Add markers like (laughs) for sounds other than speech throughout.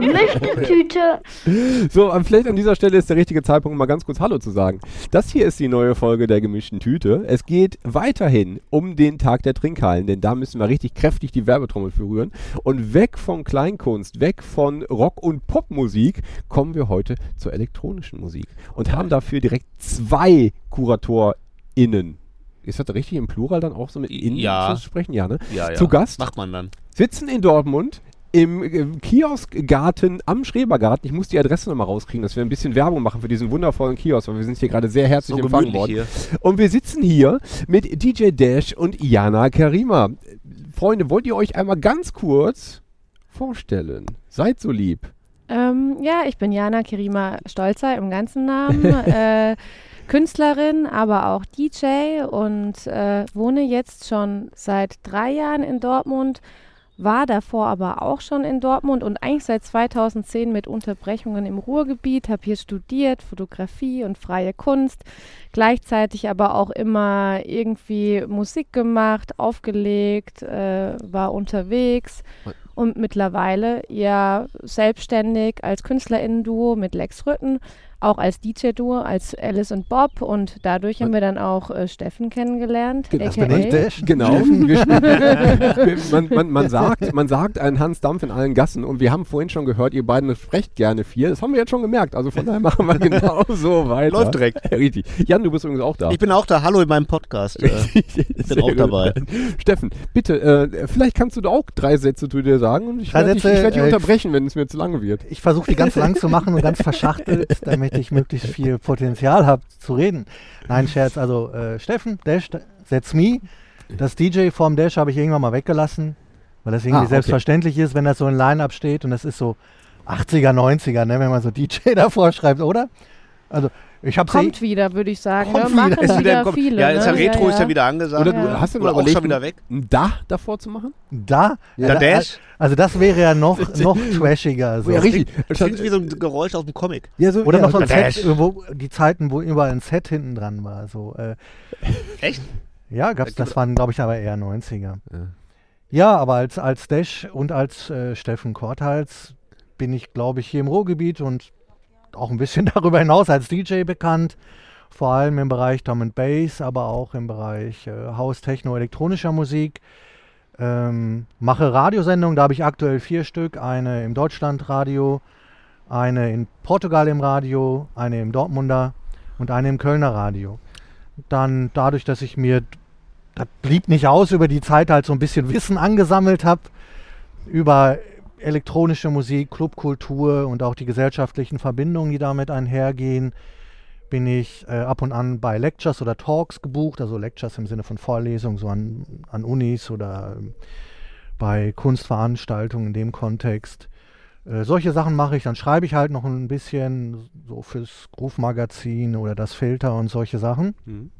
Gemischte Tüte. So, ähm, vielleicht an dieser Stelle ist der richtige Zeitpunkt, um mal ganz kurz Hallo zu sagen. Das hier ist die neue Folge der gemischten Tüte. Es geht weiterhin um den Tag der Trinkhallen, denn da müssen wir richtig kräftig die Werbetrommel für rühren. Und weg von Kleinkunst, weg von Rock- und Popmusik, kommen wir heute zur elektronischen Musik. Und haben dafür direkt zwei KuratorInnen. Ist das richtig im Plural dann auch so mit innen Ja. zu sprechen? Ja, ne? Ja, ja. Zu Gast Macht man dann. sitzen in Dortmund im, im Kioskgarten am Schrebergarten. Ich muss die Adresse nochmal rauskriegen, dass wir ein bisschen Werbung machen für diesen wundervollen Kiosk, weil wir sind hier gerade sehr herzlich So empfangen worden. hier. Und wir sitzen hier mit DJ Dash und Jana Karima. Freunde, wollt ihr euch einmal ganz kurz vorstellen? Seid so lieb. Ähm, ja, ich bin Jana Kirima Stolzer im ganzen Namen. (laughs) äh, Künstlerin, aber auch DJ und äh, wohne jetzt schon seit drei Jahren in Dortmund. War davor aber auch schon in Dortmund und eigentlich seit 2010 mit Unterbrechungen im Ruhrgebiet, habe hier studiert, Fotografie und freie Kunst, gleichzeitig aber auch immer irgendwie Musik gemacht, aufgelegt, äh, war unterwegs und mittlerweile ja selbstständig als KünstlerInnen-Duo mit Lex Rütten, auch als DJ-Duo, als Alice und Bob und dadurch haben wir dann auch äh, Steffen kennengelernt, Das bin ich, Dash. Genau. (laughs) Man, man, man, sagt, man sagt einen Hans Dampf in allen Gassen und wir haben vorhin schon gehört, ihr beiden sprecht gerne viel. Das haben wir jetzt schon gemerkt. Also von daher machen wir (laughs) genau so weiter. Läuft direkt. Richtig. Jan, du bist übrigens auch da. Ich bin auch da. Hallo in meinem Podcast. (laughs) Äh, Sehr auch gut. dabei. Steffen, bitte, äh, vielleicht kannst du da auch drei Sätze zu dir sagen und ich werde dich, ich werd dich äh, unterbrechen, wenn es mir zu lange wird. Ich versuche die ganz lang zu machen und ganz verschachtelt, damit ich möglichst (laughs) viel Potenzial habe zu reden. Nein, Scherz. Also äh, Steffen, Dash, That's Me. Das DJ vorm Dash habe ich irgendwann mal weggelassen, weil das irgendwie Ah, okay. selbstverständlich ist, wenn das so in Line-Up steht und das ist so 80er, 90er, ne, wenn man so DJ (laughs) davor schreibt, oder? Also ich Kommt wieder, würde ich sagen. Kommt ne? Machen wieder. ist wieder, wieder, viele. ja, ist ja ne? Retro ist ja wieder angesagt. Oder du Ja. hast du mal Oder auch schon wieder weg. ein Da davor zu machen? da. Der da- Dash? Also das wäre ja noch, (laughs) noch trashiger. So. Ja, richtig. Das klingt wie so ein Geräusch aus dem Comic. Ja, so, Oder ja, noch so ein Dash. Set, wo die Zeiten, wo überall ein Set hinten dran war. So, äh, Echt? Ja, gab's, das waren, glaube ich, aber eher 90er. Ja. Ja, aber als, als Dash und als äh, Steffen Korthals bin ich, glaube ich, hier im Ruhrgebiet und auch ein bisschen (laughs) darüber hinaus als DJ bekannt. Vor allem im Bereich Drum and Bass, aber auch im Bereich äh, House, Techno, elektronischer Musik. Ähm, mache Radiosendungen, da habe ich aktuell vier Stück. Eine im Deutschlandradio, eine in Portugal im Radio, eine im Dortmunder und eine im Kölner Radio. Dann dadurch, dass ich mir, das blieb nicht aus, über die Zeit halt so ein bisschen Wissen angesammelt habe über elektronische Musik, Clubkultur und auch die gesellschaftlichen Verbindungen, die damit einhergehen, bin ich äh, ab und an bei Lectures oder Talks gebucht, also Lectures im Sinne von Vorlesungen, so an, an Unis oder ähm, bei Kunstveranstaltungen in dem Kontext. Äh, solche Sachen mache ich, dann schreibe ich halt noch ein bisschen so fürs Groove-Magazin oder das Filter und solche Sachen. Mhm.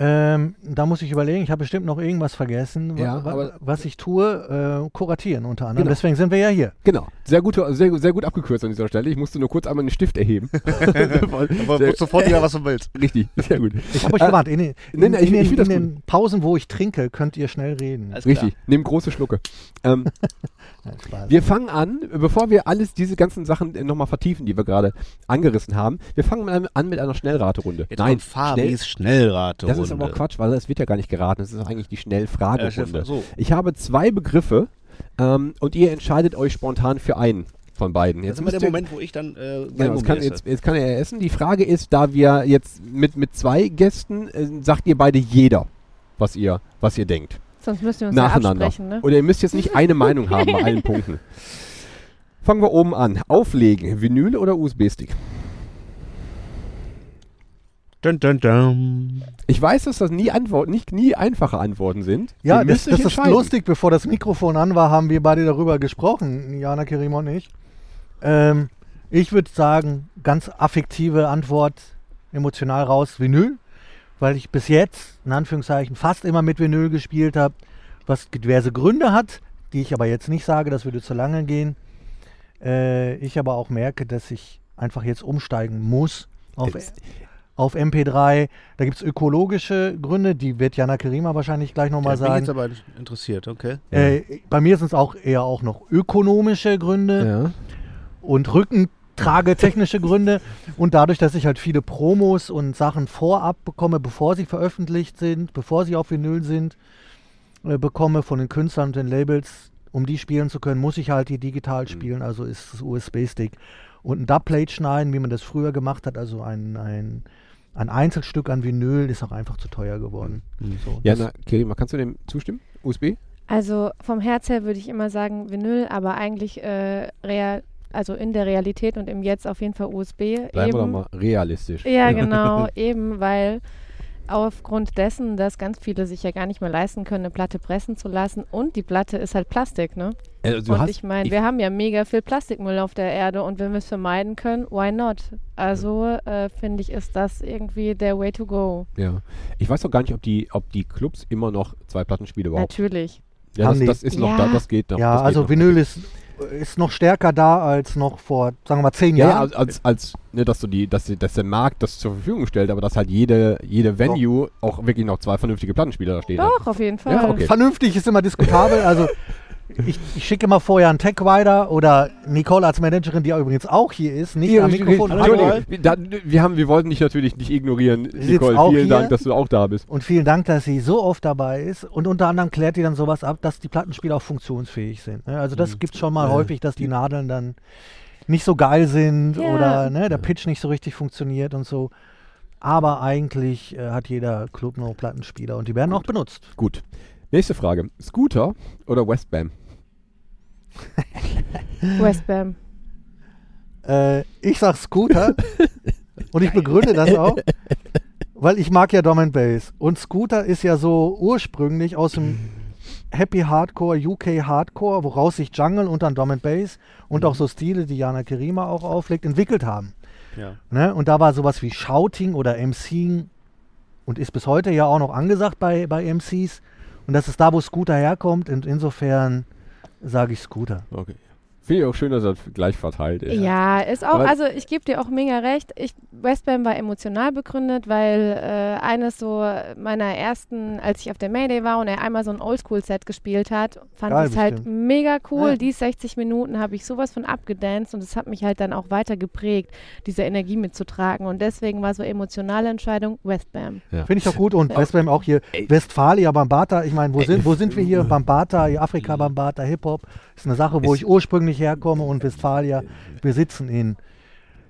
Ähm, da muss ich überlegen, ich habe bestimmt noch irgendwas vergessen, Ja, wa- aber- was ich tue, äh, kuratieren unter anderem. Genau. Deswegen sind wir ja hier. Genau. Sehr gut, sehr, sehr gut abgekürzt an dieser Stelle. Ich musste nur kurz einmal den Stift erheben. (laughs) (laughs) Aber Sehr- sofort wieder, was du willst. Richtig, sehr gut. Ich habe euch Äh, gewarnt, in, den- in, in, ich den, in den Pausen, wo ich trinke, könnt ihr schnell reden. Alles klar. Richtig, nimm große Schlucke. Ähm, (laughs) wir fangen an, bevor wir alles diese ganzen Sachen nochmal vertiefen, die wir gerade angerissen haben. Wir fangen mal an mit einer Schnellraterunde. Jetzt Nein, Fabis Schnellrate. das ist aber auch Quatsch, weil das wird ja gar nicht geraten. Das ist eigentlich die Schnellfragerunde. Äh, so. Ich habe zwei Begriffe ähm, und ihr entscheidet euch spontan für einen von beiden. Jetzt Jetzt ist immer müsst der ihr- Moment, wo ich dann äh, Genau, jetzt, kann, jetzt, jetzt kann er essen. Die Frage ist, da wir jetzt mit, mit zwei Gästen, äh, sagt ihr beide jeder, was ihr, was ihr denkt. Sonst müssen wir uns ja Nacheinander. absprechen. Ne? Oder ihr müsst jetzt nicht eine Meinung haben bei allen (laughs) Punkten. Fangen wir oben an. Auflegen, Vinyl oder USB-Stick? Dun, dun, dun. Ich weiß, dass das nie, Antwort, nicht, nie einfache Antworten sind. Ja, das, das ist lustig. Bevor das Mikrofon an war, haben wir beide darüber gesprochen, Jana Kerim und ich. Ähm, ich würde sagen, ganz affektive Antwort, emotional raus, Vinyl. Weil ich bis jetzt, in Anführungszeichen, fast immer mit Vinyl gespielt habe, was diverse Gründe hat, die ich aber jetzt nicht sage, das würde zu lange gehen. Äh, ich aber auch merke, dass ich einfach jetzt umsteigen muss auf, Jetzt- auf MP3. Da gibt es ökologische Gründe, die wird Jana Kerima wahrscheinlich gleich nochmal Ja, bin sagen. jetzt aber interessiert, okay. Äh, bei mir sind es auch eher auch noch ökonomische Gründe Ja. und rückentragetechnische Gründe. Und dadurch, dass ich halt viele Promos und Sachen vorab bekomme, bevor sie veröffentlicht sind, bevor sie auf Vinyl sind, äh, bekomme von den Künstlern und den Labels, um die spielen zu können, muss ich halt die digital spielen, also ist es USB-Stick. Und ein Dubplate schneiden, wie man das früher gemacht hat, also ein, ein, ein Einzelstück an Vinyl, ist auch einfach zu teuer geworden. So, Ja, na, Kerima, kannst du dem zustimmen? USB? Also vom Herz her würde ich immer sagen Vinyl, aber eigentlich äh, real, also in der Realität und im Jetzt auf jeden Fall USB. Bleiben wir eben. doch mal realistisch. Ja, (laughs) genau, eben, weil aufgrund dessen, dass ganz viele sich ja gar nicht mehr leisten können, eine Platte pressen zu lassen und die Platte ist halt Plastik, ne? Also, du und hast, ich meine, wir haben ja mega viel Plastikmüll auf der Erde und wenn wir es vermeiden können, why not? Also äh, finde ich, ist das irgendwie der way to go. ja. Ich weiß auch gar nicht, ob die, ob die Clubs immer noch zwei Plattenspiele überhaupt. Natürlich. Ja, Haben das, die. das ist noch Ja. da, das geht noch. Ja, das geht also noch. Vinyl ist, ist noch stärker da als noch vor, sagen wir mal, zehn Ja, ja, Jahren. als, als, als ne, dass du die, dass, die, dass der Markt das zur Verfügung stellt, aber dass halt jede, jede Venue auch wirklich noch zwei vernünftige Plattenspieler da stehen hat. Doch, auf jeden Fall. Ja, okay. Vernünftig ist immer diskutabel. Also (laughs) ich, ich schicke immer vorher einen Tech-Rider oder Nicole als Managerin, die ja übrigens auch hier ist, nicht Ja, am Mikrofon. Entschuldigung, Hallo. wir, da, wir, haben, wir wollten dich natürlich nicht ignorieren, sitzt Nicole. Vielen hier. Dank, dass du auch da bist. Und vielen Dank, dass sie so oft dabei ist. Und unter anderem klärt die dann sowas ab, dass die Plattenspieler auch funktionsfähig sind. ne? Also das gibt es schon mal Ja. häufig, dass die Nadeln dann nicht so geil sind Ja. oder ne, der Pitch nicht so richtig funktioniert und so. Aber eigentlich äh, hat jeder Club noch Plattenspieler und die werden auch benutzt. Gut. Nächste Frage. Scooter oder Westbam? (laughs) Westbam. Äh, ich sag Scooter (laughs) und ich begründe das auch, (laughs) weil ich mag ja Drum and Bass. Und Scooter ist ja so ursprünglich aus dem Happy Hardcore, UK Hardcore, woraus sich Jungle und dann and Bass und auch so Stile, die Jana Kerima auch auflegt, entwickelt haben. Ja. Ne? Und da war sowas wie Shouting oder MCing und ist bis heute ja auch noch angesagt bei, bei MCs. Und das ist da, wo Scooter herkommt. Und insofern sage ich Scooter. Okay. Finde ich auch schön, dass das gleich verteilt ist. Ja, ist auch, Aber- also ich gebe dir auch mega recht. Ich, Westbam war emotional begründet, weil äh, eines so meiner ersten, als ich auf der Mayday war und er einmal so ein Oldschool-Set gespielt hat, fand ich es halt mega cool. Ja. Die 60 Minuten habe ich sowas von abgedanced und es hat mich halt dann auch weiter geprägt, diese Energie mitzutragen. Und deswegen war so emotionale Entscheidung Westbam. Finde ich auch gut. Und Westbam auch hier. Westfalia, Bambata. Ich meine, wo sind, wo sind wir hier? Bambata, Afrika Bambata, Hip-Hop. Ist eine Sache, wo Ist- ich ursprünglich herkomme. Und Westfalia, wir sitzen in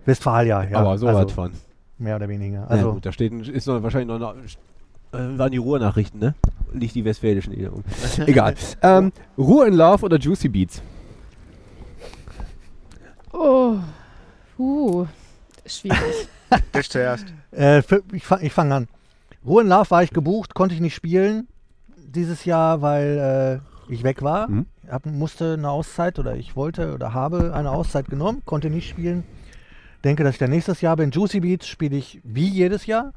Westfalia. Ja, Aber so also, was von. Mehr oder weniger. Also, ja, gut, da steht, ist noch, wahrscheinlich noch eine, äh, waren die Ruhrnachrichten, ne? Nicht die westfälischen. (laughs) Egal. ähm, Ruhe in Love oder Juicy Beats? Oh, uh, schwierig. (laughs) Ich zuerst. äh, ich fange fang an. Ruhe in Love war ich gebucht, konnte ich nicht spielen dieses Jahr, weil äh, ich weg war. Mhm. Hab, musste eine Auszeit oder ich wollte oder habe eine Auszeit genommen, konnte nicht spielen. Denke, dass ich dann nächstes Jahr bin. Juicy Beats spiele ich wie jedes Jahr.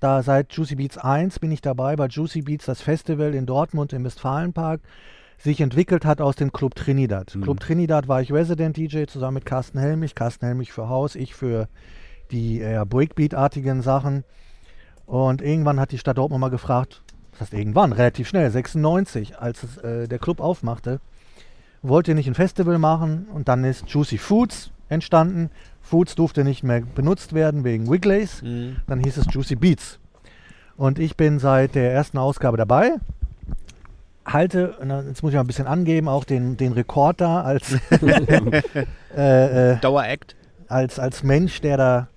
Da seit Juicy Beats 1 bin ich dabei, bei Juicy Beats das Festival in Dortmund im Westfalenpark sich entwickelt hat aus dem Club Trinidad. Mhm. Club Trinidad war ich Resident DJ zusammen mit Carsten Helmich. Carsten Helmich für Haus, ich für die äh, Breakbeat-artigen Sachen. Und irgendwann hat die Stadt Dortmund mal gefragt, was heißt irgendwann, relativ schnell, 96, als es, äh, der Club aufmachte, wollt ihr nicht ein Festival machen? Und dann ist Juicy Foods entstanden. Foods durfte nicht mehr benutzt werden wegen Wigleys. Mhm. Dann hieß es Juicy Beats. Und ich bin seit der ersten Ausgabe dabei. Halte, jetzt muss ich mal ein bisschen angeben, auch den, den Rekord da als, (laughs) äh, äh, Daueract. als, als Mensch, der da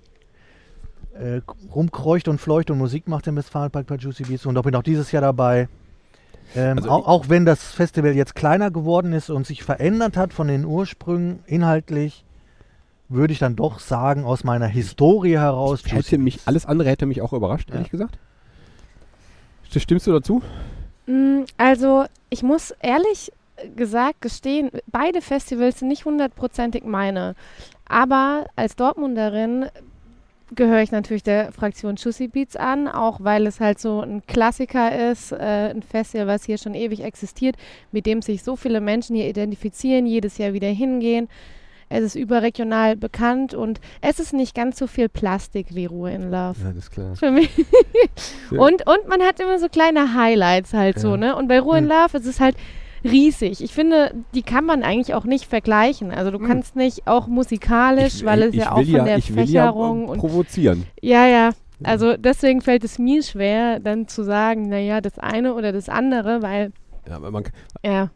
äh, rumkreucht und fleucht und Musik macht im Westfalenpark bei Juicy Beats. Und auch bin auch dieses Jahr dabei. Ähm, Also auch, auch wenn das Festival jetzt kleiner geworden ist und sich verändert hat von den Ursprüngen inhaltlich, würde ich dann doch sagen, aus meiner Historie heraus. Hätte mich, alles andere hätte mich auch überrascht, Ja. ehrlich gesagt. Stimmst du dazu? Mm, Also, ich muss ehrlich gesagt gestehen, beide Festivals sind nicht hundertprozentig meine. Aber als Dortmunderin gehöre ich natürlich der Fraktion Juicy Beats an, auch weil es halt so ein Klassiker ist, äh, ein Festival, was hier schon ewig existiert, mit dem sich so viele Menschen hier identifizieren, jedes Jahr wieder hingehen. Es ist überregional bekannt und es ist nicht ganz so viel Plastik wie Ruhe in Love. Ja, das ist klar. Für mich. (laughs) Ja. und, und man hat immer so kleine Highlights halt so, Ja. ne? Und bei Ruhe in Hm. Love ist es halt riesig. Ich finde, die kann man eigentlich auch nicht vergleichen. Also du Hm. kannst nicht auch musikalisch, weil es ich ja auch von der ich will ja, Fächerung äh, und provozieren. ja, ja. Also deswegen fällt es mir schwer, dann zu sagen, naja, das eine oder das andere, weil, Ja, aber man, ja.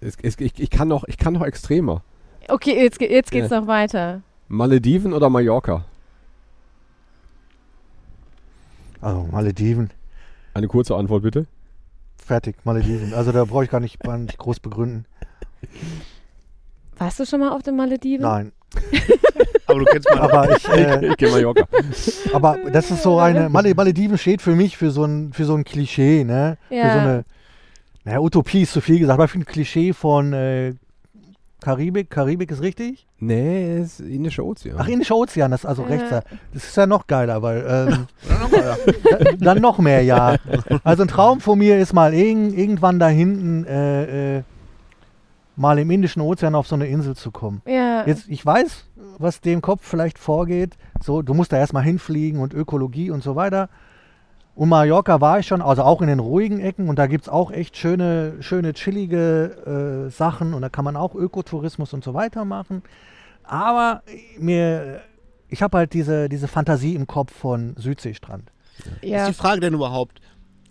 es, es, ich, ich, kann noch, ich kann noch extremer. Okay, jetzt, jetzt geht's noch weiter. Malediven oder Mallorca? Also Malediven, Eine kurze Antwort bitte. Fertig, Malediven. Also da brauche ich gar nicht, gar nicht groß begründen. Warst du schon mal auf den Malediven? Nein, (laughs) Aber du kennst mal. aber ich, äh, (laughs) Ich gehe Mallorca. aber das ist so eine, Male, Malediven steht für mich für so ein, für so ein Klischee, ne? Für so Ja. eine, naja, Utopie ist zu viel gesagt, aber für ein Klischee von äh, Karibik, Karibik ist richtig? nee, es ist Indischer Ozean. Ach, Indischer Ozean, das ist also Ja. rechts. da. Das ist ja noch geiler, weil ähm, (laughs) (laughs) dann noch mehr, ja. Also ein Traum von mir ist mal irg irgendwann da hinten äh, äh, mal im Indischen Ozean auf so eine Insel zu kommen. Ja. Jetzt, ich weiß, was dem Kopf vielleicht vorgeht. So, du musst da erstmal hinfliegen und Ökologie und so weiter. Und Mallorca war ich schon, also auch in den ruhigen Ecken und da gibt es auch echt schöne, schöne, chillige äh, Sachen und da kann man auch Ökotourismus und so weiter machen. Aber mir, ich habe halt diese, diese Fantasie im Kopf von Südseestrand. Ist ja. die Frage denn überhaupt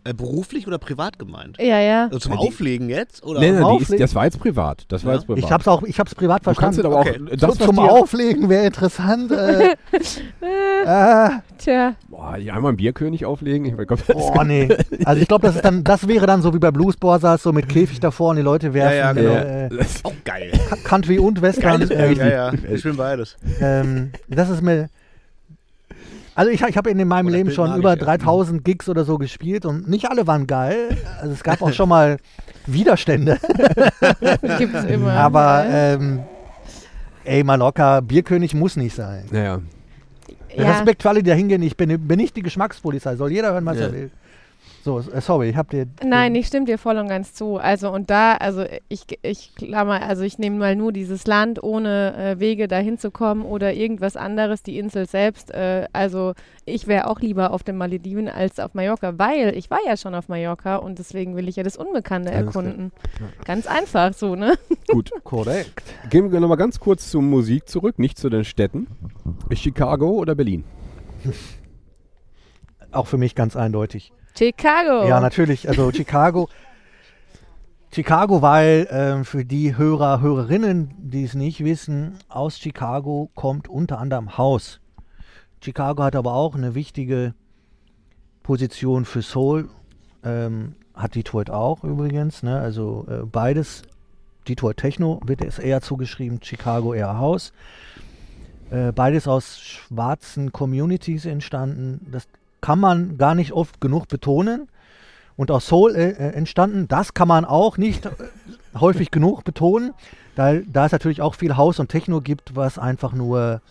äh, beruflich oder privat gemeint? ja, ja. Also zum Ja, die- Auflegen jetzt? Oder? nee, nee, die ist, Auflegen? das war jetzt privat. Das war Ja. jetzt privat. Ich habe es auch, ich habe es privat du kannst verstanden. es aber auch. Okay. Das, so, zum dir- Auflegen wäre interessant. Äh, (laughs) äh, Tja. Boah, die einmal einen Bierkönig auflegen. Ich mein Gott, Boah, nee. Also ich glaube, das ist dann, das wäre dann so wie bei Blues Brothers, so mit Käfig davor und die Leute werfen Ja, ja, genau. äh, Das- Auch geil. Country und Western. Geiles Ähm, Ja, ja. Ich will beides. ähm, das ist mir. Also ich, ich habe in meinem Oder Leben schon über ich, ja. 3000 Gigs oder so gespielt und nicht alle waren geil. Also es gab auch schon mal Widerstände. (laughs) Gibt's immer. Aber ähm, ey, Mallorca, Bierkönig muss nicht sein. Naja. ja. Respekt für alle, die da hingehen. Ich bin, bin nicht die Geschmackspolizei. Soll jeder hören, was Ja. er will. So, äh, sorry, ich hab dir. Nein, ich stimme dir voll und ganz zu. Also und da, also ich, ich klammer, also ich nehme mal nur dieses Land ohne äh, Wege dahin zu kommen oder irgendwas anderes, die Insel selbst. Äh, also ich wäre auch lieber auf den Malediven als auf Mallorca, weil ich war ja schon auf Mallorca und deswegen will ich ja das Unbekannte Alles erkunden. Ganz einfach so, ne? (laughs) Gut. Korrekt. Gehen wir nochmal ganz kurz zur Musik zurück, nicht zu den Städten. Chicago oder Berlin? Auch für mich ganz eindeutig. Chicago. Ja, natürlich. Also Chicago. Chicago, weil ähm, für die Hörer, Hörerinnen, die es nicht wissen, aus Chicago kommt unter anderem House. Chicago hat aber auch eine wichtige Position für Soul. Ähm, hat Detroit auch übrigens. Ne? Also äh, beides. Detroit Techno wird es eher zugeschrieben, Chicago eher House. Äh, beides aus schwarzen Communities entstanden. Das kann man gar nicht oft genug betonen. Und aus Soul äh, äh, entstanden, das kann man auch nicht äh, häufig genug betonen, da, da es natürlich auch viel House und Techno gibt, was einfach nur,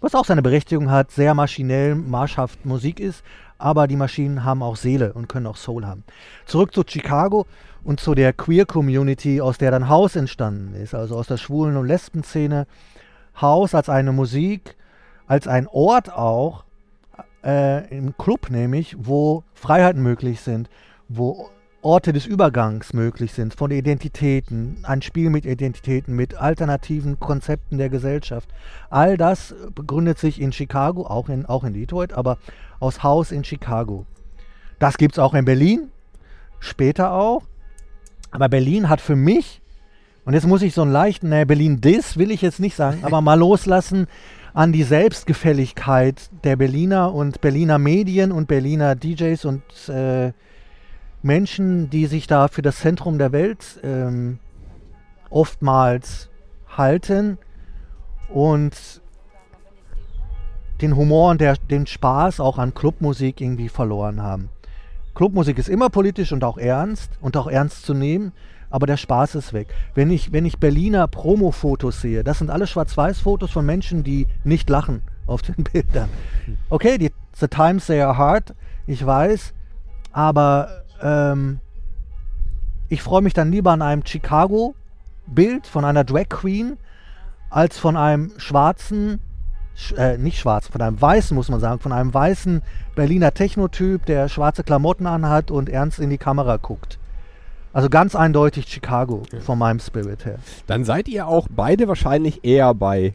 was auch seine Berechtigung hat, sehr maschinell, marschhaft Musik ist, aber die Maschinen haben auch Seele und können auch Soul haben. Zurück zu Chicago und zu der Queer-Community, aus der dann House entstanden ist, also aus der Schwulen- und Lesben-Szene. House als eine Musik, als ein Ort auch, äh, im Club nämlich, wo Freiheiten möglich sind, wo Orte des Übergangs möglich sind, von Identitäten, ein Spiel mit Identitäten, mit alternativen Konzepten der Gesellschaft. All das begründet sich in Chicago, auch in, auch in Detroit, aber aus Haus in Chicago. Das gibt es auch in Berlin, später auch. Aber Berlin hat für mich, und jetzt muss ich so einen leichten, naja, Berlin-Diss will ich jetzt nicht sagen, aber (laughs) mal loslassen an die Selbstgefälligkeit der Berliner und Berliner Medien und Berliner DJs und äh, Menschen, die sich da für das Zentrum der Welt ähm, oftmals halten und den Humor und der, den Spaß auch an Clubmusik irgendwie verloren haben. Clubmusik ist immer politisch und auch ernst und auch ernst zu nehmen, aber der Spaß ist weg. Wenn ich, wenn ich Berliner Promo-Fotos sehe, das sind alle Schwarz-Weiß-Fotos von Menschen, die nicht lachen auf den (laughs) Bildern. Okay, die, the times they are hard, ich weiß, aber ähm, ich freue mich dann lieber an einem Chicago-Bild von einer Drag Queen als von einem schwarzen, sch- äh, nicht schwarz, von einem weißen, muss man sagen, von einem weißen Berliner Technotyp, der schwarze Klamotten anhat und ernst in die Kamera guckt. Also ganz eindeutig Chicago von meinem Spirit her. Dann seid ihr auch beide wahrscheinlich eher bei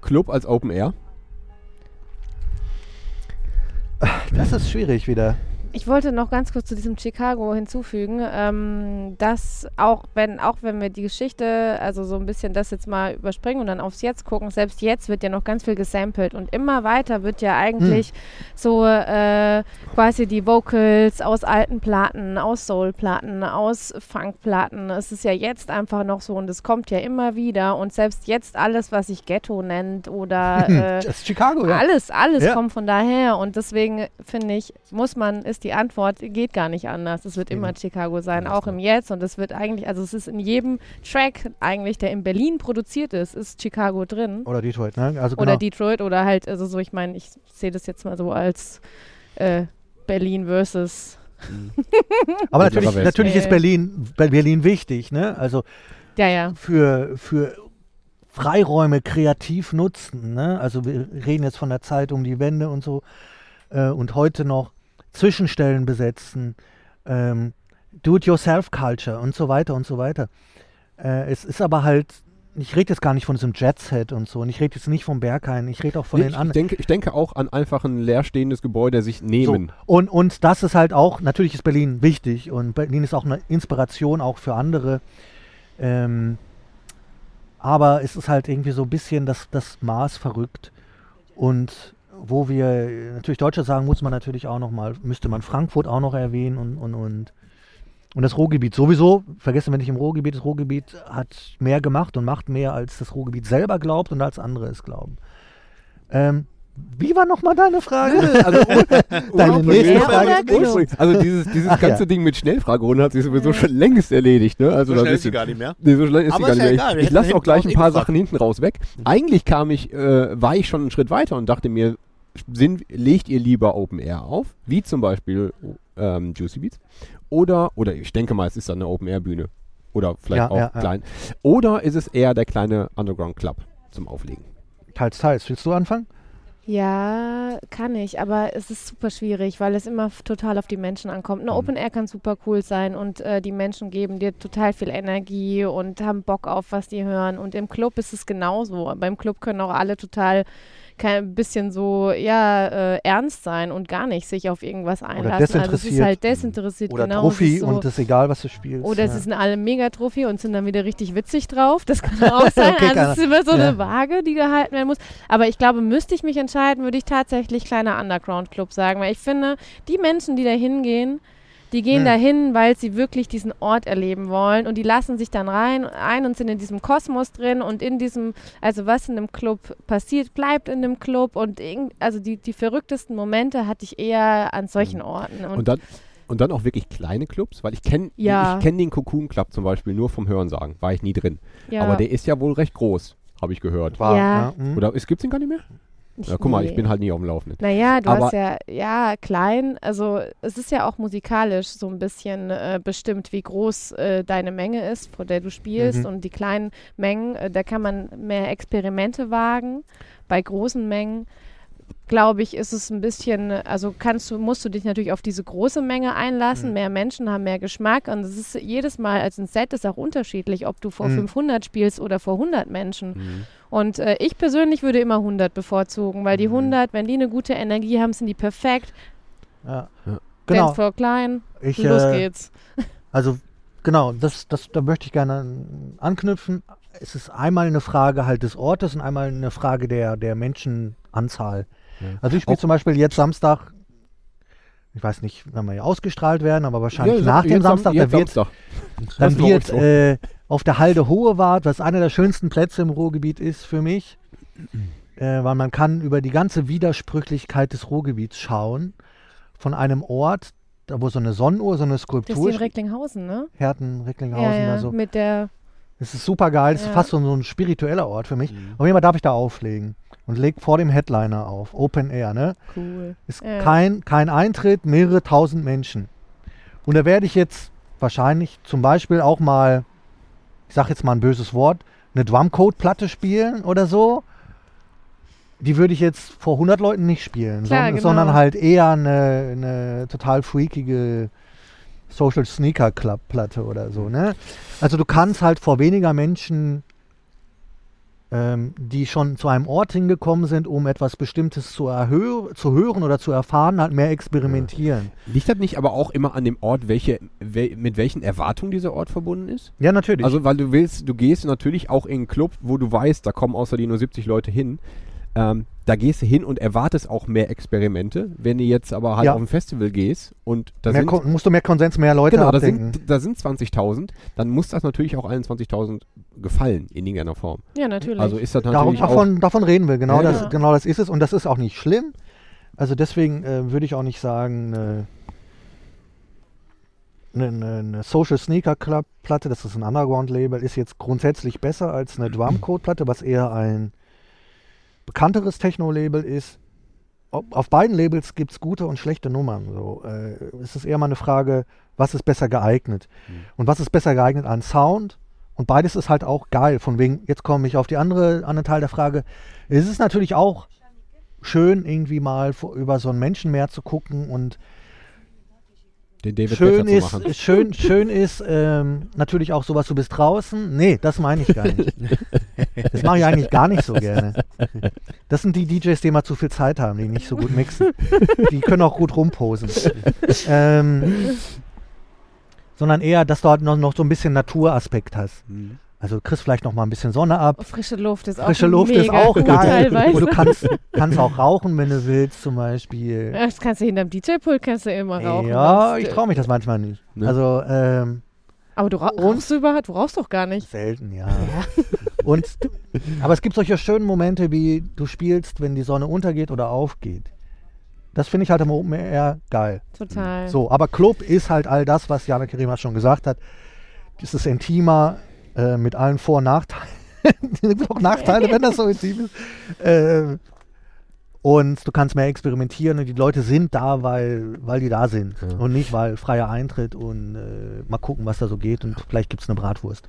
Club als Open Air. Das ist schwierig wieder. Ich wollte noch ganz kurz zu diesem Chicago hinzufügen, ähm, dass auch wenn, auch wenn wir die Geschichte, also so ein bisschen das jetzt mal überspringen und dann aufs Jetzt gucken, selbst jetzt wird ja noch ganz viel gesampelt und immer weiter wird ja eigentlich so äh, quasi die Vocals aus alten Platten, aus Soul-Platten, aus Funk-Platten. Es ist ja jetzt einfach noch so und es kommt ja immer wieder und selbst jetzt alles, was sich Ghetto nennt oder (laughs) äh, Das ist Chicago, ja. alles, alles Ja. kommt von daher und deswegen finde ich, muss man, ist die Antwort, geht gar nicht anders. Es wird immer Chicago sein, auch im Jetzt und es wird eigentlich, also es ist in jedem Track eigentlich, der in Berlin produziert ist, ist Chicago drin. Oder Detroit, ne? Also Oder genau. Detroit oder halt, also so, ich meine, ich sehe das jetzt mal so als äh, Berlin versus, Aber Mittlerer natürlich, natürlich ist. Berlin, Be- Berlin wichtig, ne? Also ja, ja. für, für Freiräume kreativ nutzen. Ne? Also wir reden jetzt von der Zeit um die Wende und so äh, und heute noch Zwischenstellen besetzen, ähm, Do-it-yourself-Culture und so weiter und so weiter. Äh, es ist aber halt, ich rede jetzt gar nicht von diesem Jet-Set und so und ich rede jetzt nicht vom Berghain, ich rede auch von Nee, den anderen. denke, ich denke auch an einfach ein leerstehendes Gebäude sich So. nehmen. Und, und das ist halt auch, natürlich ist Berlin wichtig und Berlin ist auch eine Inspiration auch für andere. Ähm, aber es ist halt irgendwie so ein bisschen das, das Maß verrückt. Und wo wir natürlich Deutsche sagen, muss man natürlich auch noch mal, müsste man Frankfurt auch noch erwähnen und, und, und, und das Ruhrgebiet sowieso. Vergessen wir nicht im Ruhrgebiet, das Ruhrgebiet hat mehr gemacht und macht mehr, als das Ruhrgebiet selber glaubt und als andere es glauben. Ähm, wie war nochmal deine Frage? (laughs) Also, (laughs) Deine nächste Ja, Frage. also dieses, dieses Ach ja. ganze Ding mit Schnellfragerunde hat sich sowieso schon längst erledigt. Ne? Also So schnell ist sie gar nicht mehr. Nee, so schnell ist Aber sie gar ist nicht ja mehr. Ich, ich lasse auch gleich ein paar. Sachen hinten raus weg. Eigentlich kam ich, äh, war ich schon einen Schritt weiter und dachte mir, sind, legt ihr lieber Open Air auf, wie zum Beispiel ähm, Juicy Beats, oder, oder ich denke mal, es ist dann eine Open Air Bühne. Oder vielleicht Ja, auch ja, ja. klein. Oder ist es eher der kleine Underground Club zum Auflegen? Teils, teils. Willst du anfangen? Ja, kann ich, aber es ist super schwierig, weil es immer total auf die Menschen ankommt. Eine Mhm. Open Air kann super cool sein und äh, die Menschen geben dir total viel Energie und haben Bock auf, was die hören. Und im Club ist es genauso. Beim Club können auch alle total kein bisschen so ja äh, ernst sein und gar nicht sich auf irgendwas einlassen. Also es ist desinteressiert. halt desinteressiert Oder genau. es Trophy so, und es ist egal, was du spielst. oder ja. sie sind alle mega Trophy und sind dann wieder richtig witzig drauf. Das kann (laughs) auch sein. Okay, also es ist immer so ja. eine Waage, die gehalten werden muss. Aber ich glaube, müsste ich mich entscheiden, würde ich tatsächlich kleiner Underground-Club sagen. Weil ich finde, die Menschen, die da hingehen, die gehen Hm. dahin, weil sie wirklich diesen Ort erleben wollen und die lassen sich dann rein ein und sind in diesem Kosmos drin und in diesem, also was in dem Club passiert, bleibt in dem Club und irgend, also die, die verrücktesten Momente hatte ich eher an solchen Orten. Und, Und dann, und dann auch wirklich kleine Clubs, weil ich kenne Ja. ich kenn den Cocoon Club zum Beispiel nur vom Hörensagen, war ich nie drin. ja, Aber der ist ja wohl recht groß, habe ich gehört. War, Ja. hm. Oder gibt es den gar nicht mehr? Ja, guck mal, ich nee. bin halt nie auf dem Laufenden. Naja, du Aber- hast ja, ja, klein, also es ist ja auch musikalisch so ein bisschen äh, bestimmt, wie groß äh, deine Menge ist, vor der du spielst. Mhm. Und die kleinen Mengen, äh, da kann man mehr Experimente wagen. Bei großen Mengen, glaube ich, ist es ein bisschen, also kannst du, musst du dich natürlich auf diese große Menge einlassen. Mhm. Mehr Menschen haben mehr Geschmack. Und es ist jedes Mal, also ein Set ist auch unterschiedlich, ob du vor Mhm. 500 spielst oder vor 100 Menschen. Mhm. Und äh, ich persönlich würde immer 100 bevorzugen, weil die Mhm. 100, wenn die eine gute Energie haben, sind die perfekt. ja. Ja. Genau. Dance for klein, Ich, los äh, geht's. (laughs) Also genau, das, das, da möchte ich gerne an- anknüpfen. Es ist einmal eine Frage halt des Ortes und einmal eine Frage der, der Menschenanzahl. Ja. Also ich spiele zum Beispiel jetzt Samstag, ich weiß nicht, wann wir hier ausgestrahlt werden, aber wahrscheinlich Ja, nach dem Sam- Samstag, da wird, Samstag. dann Das wird äh, auf der Halde Hohe Wart, was einer der schönsten Plätze im Ruhrgebiet ist für mich, äh, weil man kann über die ganze Widersprüchlichkeit des Ruhrgebiets schauen. Von einem Ort, da wo so eine Sonnenuhr, so eine Das ist Skulptur die in. Recklinghausen, ne? Herten, Recklinghausen, Ja, ja, also. mit der, Es ist super geil, es ist Ja. fast so, so ein spiritueller Ort für mich. Mhm. Auf jeden Fall darf ich da auflegen und leg vor dem Headliner auf, Open Air, ne? cool. Ist Ja. kein, kein Eintritt, mehrere tausend Menschen. Und da werde ich jetzt wahrscheinlich zum Beispiel auch mal, ich sag jetzt mal ein böses Wort, eine Drumcode-Platte spielen oder so. Die würde ich jetzt vor 100 Leuten nicht spielen, Klar, sondern, genau. sondern halt eher eine, eine total freakige Social Sneaker Club Platte oder so. Ne? Also du kannst halt vor weniger Menschen, ähm, die schon zu einem Ort hingekommen sind, um etwas Bestimmtes zu, zu hören oder zu erfahren, halt mehr experimentieren. Liegt das nicht aber auch immer an dem Ort, welche, wel, mit welchen Erwartungen dieser Ort verbunden ist? Ja, natürlich. Also, weil du willst, du gehst natürlich auch in einen Club, wo du weißt, da kommen außer dir nur 70 Leute hin. Ähm, da gehst du hin und erwartest auch mehr Experimente. Wenn du jetzt aber halt Ja. auf ein Festival gehst und da mehr sind, musst du mehr Konsens, mehr Leute genau, da abdenken. sind, da sind 20.000, dann muss das natürlich auch allen 20.000 gefallen in irgendeiner Form. Ja, natürlich. Also ist das Darum, natürlich auch... davon, davon reden wir, genau, Ja, das, genau das ist es. Und das ist auch nicht schlimm. Also deswegen äh, würde ich auch nicht sagen, eine, eine, eine, eine Social Sneaker Club Platte, das ist ein Underground-Label, ist jetzt grundsätzlich besser als eine (clears throat) Drumcode-Platte, was eher ein bekannteres Techno-Label ist. Ob- Auf beiden Labels gibt es gute und schlechte Nummern. So. Äh, es ist eher mal eine Frage, was ist besser geeignet? Und was ist besser geeignet an Sound? Und beides ist halt auch geil. Von wegen, jetzt komme ich auf die andere, andere Teil der Frage. Es ist natürlich auch schön, irgendwie mal vor, über so ein Menschenmeer zu gucken und den David schön Guetta zu machen. ist, schön, schön ist ähm, natürlich auch sowas, du bist draußen. Nee, das meine ich gar nicht. Das mache ich eigentlich gar nicht so gerne. Das sind die DJs, die immer zu viel Zeit haben, die nicht so gut mixen. Die können auch gut rumposen. Ähm, sondern eher, dass du halt noch, noch so ein bisschen Naturaspekt hast. Mhm. Also du kriegst vielleicht noch mal ein bisschen Sonne ab. Frische Luft ist auch Frische Luft mega ist auch gut geil. teilweise. Und du kannst, kannst auch rauchen, wenn du willst, zum Beispiel. Ja, Das kannst du hinterm DJ-Pult kannst du immer rauchen. Ja, ich traue mich das manchmal nicht. Ne? Also ähm, Aber du ra rauchst du überhaupt? Du rauchst doch gar nicht. selten, ja. (laughs) Und, aber es gibt solche schönen Momente, wie du spielst, wenn die Sonne untergeht oder aufgeht. Das finde ich halt im Open Air geil. Total. So, aber Club ist halt all das, was Jana Kerima schon gesagt hat. Das ist intimer äh, mit allen Vor- und Nachteilen. es (laughs) gibt auch Nachteile, wenn das so intim ist. Äh, und du kannst mehr experimentieren und die Leute sind da, weil, weil die da sind. Ja. Und nicht, weil freier Eintritt und äh, mal gucken, was da so geht und vielleicht gibt es eine Bratwurst.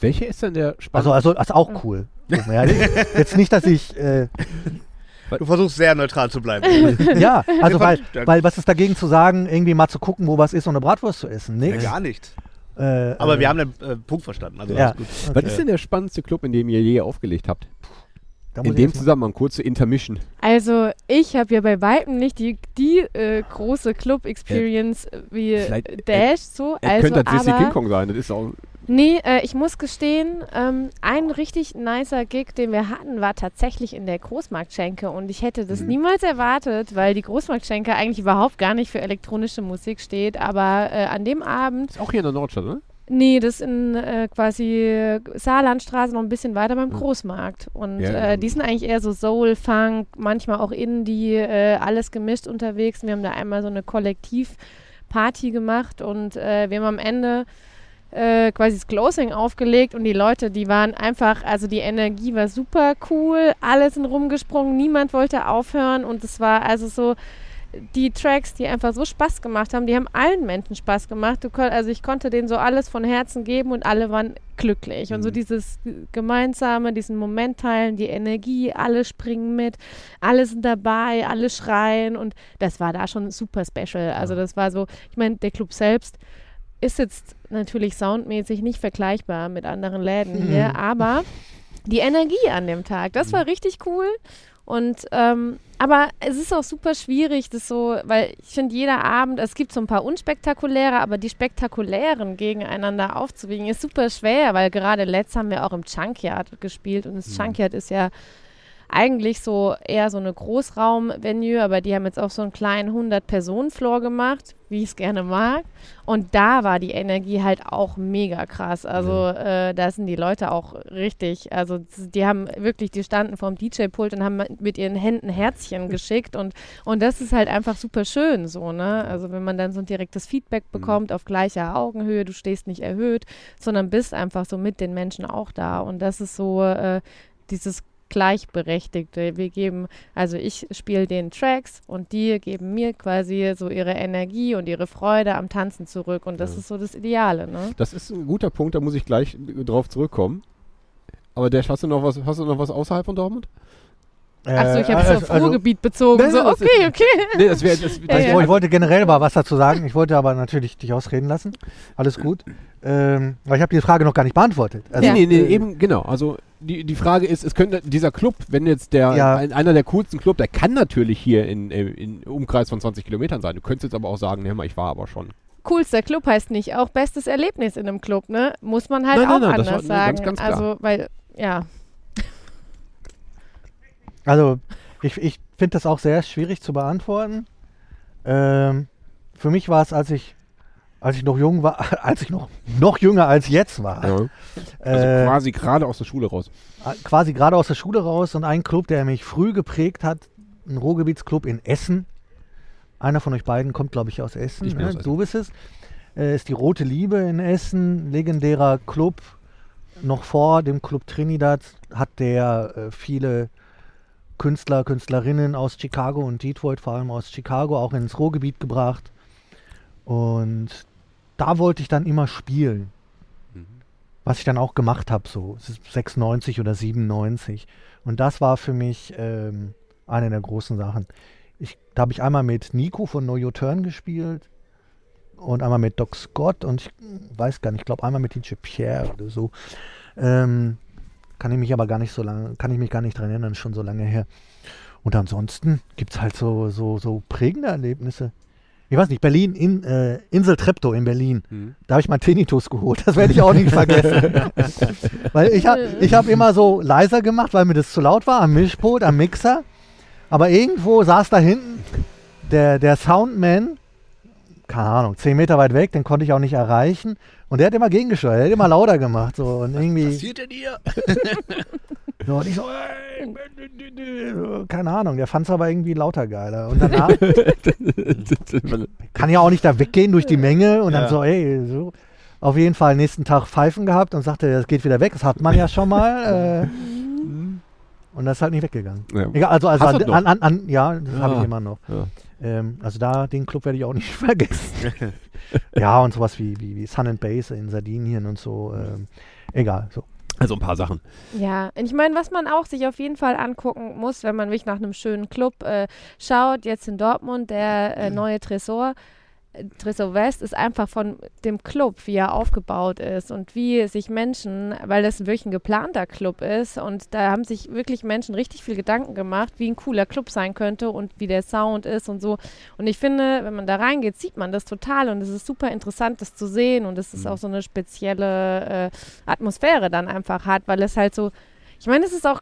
Welche ist denn der Also, spannende... also, also auch cool. Jetzt nicht, dass ich äh, Du versuchst sehr neutral zu bleiben. (laughs) ja, also weil, weil was ist dagegen zu sagen, irgendwie mal zu gucken, wo was ist und eine Bratwurst zu essen? ja, Nix. gar nicht. Äh, Aber äh, wir haben den äh, Punkt verstanden. Also Ja. alles gut. Was ist denn der spannendste Club, in dem ihr je aufgelegt habt? In dem Zusammenhang, kurze Intermission. Also ich habe ja bei Weitem nicht die, die äh, große Club-Experience wie Vielleicht- Dash so. Also, könnte das Disney aber, King Kong sein, das ist auch... Nee, äh, ich muss gestehen, ähm, ein richtig nicer Gig, den wir hatten, war tatsächlich in der Großmarktschenke. Und ich hätte Mhm. das niemals erwartet, weil die Großmarktschenke eigentlich überhaupt gar nicht für elektronische Musik steht. Aber äh, an dem Abend, Ist auch hier in der Nordstadt, oder? nee, das in äh, quasi Saarlandstraße noch ein bisschen weiter beim Großmarkt. Und Ja, ja. äh, die sind eigentlich eher so Soul, Funk, manchmal auch Indie, äh, alles gemischt unterwegs. Wir haben da einmal so eine Kollektivparty gemacht und äh, wir haben am Ende äh, quasi das Closing aufgelegt und die Leute, die waren einfach, also die Energie war super cool, alle sind rumgesprungen, niemand wollte aufhören und es war also so die Tracks, die einfach so Spaß gemacht haben, die haben allen Menschen Spaß gemacht. Du also ich konnte denen so alles von Herzen geben und alle waren glücklich. Und so dieses Gemeinsame, diesen Moment teilen, die Energie, alle springen mit, alle sind dabei, alle schreien und das war da schon super special. Also das war so, ich meine, der Club selbst ist jetzt natürlich soundmäßig nicht vergleichbar mit anderen Läden hier, aber die Energie an dem Tag, das war richtig cool. Und ähm, aber es ist auch super schwierig, das so, weil ich finde, jeder Abend, es gibt so ein paar unspektakuläre, aber die spektakulären gegeneinander aufzuwiegen, ist super schwer, weil gerade letzt haben wir auch im Junkyard gespielt und das Junkyard ist ja eigentlich so eher so eine Großraum-Venue, aber die haben jetzt auch so einen kleinen 100-Personen-Floor gemacht, wie ich es gerne mag. Und da war die Energie halt auch mega krass. Also äh, da sind die Leute auch richtig, also die haben wirklich, die standen vorm DJ-Pult und haben mit ihren Händen Herzchen (laughs) geschickt und, und das ist halt einfach super schön so, ne? Also wenn man dann so ein direktes Feedback bekommt auf gleicher Augenhöhe, du stehst nicht erhöht, sondern bist einfach so mit den Menschen auch da und das ist so äh, dieses Gleichberechtigte. Wir geben, also ich spiele den Tracks und die geben mir quasi so ihre Energie und ihre Freude am Tanzen zurück und das Ja. ist so das Ideale, ne? Das ist ein guter Punkt, da muss ich gleich drauf zurückkommen. Aber Dash, hast du noch was, hast du noch was außerhalb von Dortmund? Achso, ich habe äh, es auf Ruhrgebiet bezogen. Nein, so, das okay, okay. Nee, das wäre das, Ja, Also ja. Ich wollte generell mal was dazu sagen. Ich wollte aber natürlich dich ausreden lassen. Alles gut. Ähm, aber ich habe die Frage noch gar nicht beantwortet. Also, Ja. Nee, nee, nee, äh, eben, genau. Also die, die Frage ist, es könnte dieser Club, wenn jetzt der Ja. ein, einer der coolsten Club, der kann natürlich hier in, in, in Umkreis von 20 Kilometern sein. Du könntest jetzt aber auch sagen, hör mal, ich war aber schon. Coolster Club heißt nicht auch bestes Erlebnis in einem Club, ne? Muss man halt Nein, auch nein, nein, das anders war- nee, ganz, sagen. ganz klar. also, weil, ja. Also ich, ich finde das auch sehr schwierig zu beantworten. Ähm, für mich war es, als ich, als ich noch jung war, (laughs) als ich noch, noch jünger als jetzt war, Ja. Also äh, quasi gerade aus der Schule raus. quasi gerade aus der Schule raus und ein Club, der mich früh geprägt hat, ein Ruhrgebietsclub in Essen. Einer von euch beiden kommt, glaube ich, aus Essen. Ich ne? aus Essen. Du bist es. Äh, ist die Rote Liebe in Essen, legendärer Club. Noch vor dem Club Trinidad hat der äh, viele Künstler, Künstlerinnen aus Chicago und Detroit, vor allem aus Chicago, auch ins Ruhrgebiet gebracht. Und da wollte ich dann immer spielen. Was ich dann auch gemacht habe, so es ist 96 oder 97. Und das war für mich ähm, eine der großen Sachen. Ich, da habe ich einmal mit Nico von No Your Turn gespielt und einmal mit Doc Scott und ich weiß gar nicht, ich glaube einmal mit DJ Pierre oder so. Ähm, kann ich mich aber gar nicht so lange, kann ich mich gar nicht dran erinnern, schon so lange her. Und ansonsten gibt es halt so, so, so prägende Erlebnisse. Ich weiß nicht, Berlin, in, äh, Insel Treptow in Berlin. Mhm. Da habe ich mal Tinnitus geholt. Das werde ich auch nicht (laughs) vergessen. weil ich habe ich hab immer so leiser gemacht, weil mir das zu laut war am Mischpult, am Mixer. Aber irgendwo saß da hinten der, der Soundman, keine Ahnung, 10 Meter weit weg, den konnte ich auch nicht erreichen. Und der hat immer gegengesteuert, der hat immer lauter gemacht. So, und irgendwie. passiert denn hier? (laughs) So, und ich so, ey, keine Ahnung, der fand es aber irgendwie lauter geiler. Und danach kann ja auch nicht da weggehen durch die Menge und dann Ja. so, ey, so. Auf jeden Fall nächsten Tag Pfeifen gehabt und sagte, das geht wieder weg. Das hat man ja schon mal. Äh, (laughs) und das ist halt nicht weggegangen. Ja. Egal, also, also an, an, an, an, ja, das habe ich Ah. immer noch. Ja. Ähm, also da, den Club werde ich auch nicht (laughs) vergessen. ja, und sowas wie, wie, wie Sun and Base in Sardinien und so. Ähm, egal, so. Also ein paar Sachen. Ja, ich meine, was man auch sich auf jeden Fall angucken muss, wenn man wirklich nach einem schönen Club äh, schaut, jetzt in Dortmund, der äh, neue Tresor, Tresor West ist einfach von dem Club, wie er aufgebaut ist und wie sich Menschen, weil das wirklich ein geplanter Club ist und da haben sich wirklich Menschen richtig viel Gedanken gemacht, wie ein cooler Club sein könnte und wie der Sound ist und so. Und ich finde, wenn man da reingeht, sieht man das total und es ist super interessant, das zu sehen und es ist auch so eine spezielle äh, Atmosphäre dann einfach hat, weil es halt so, ich meine, es ist auch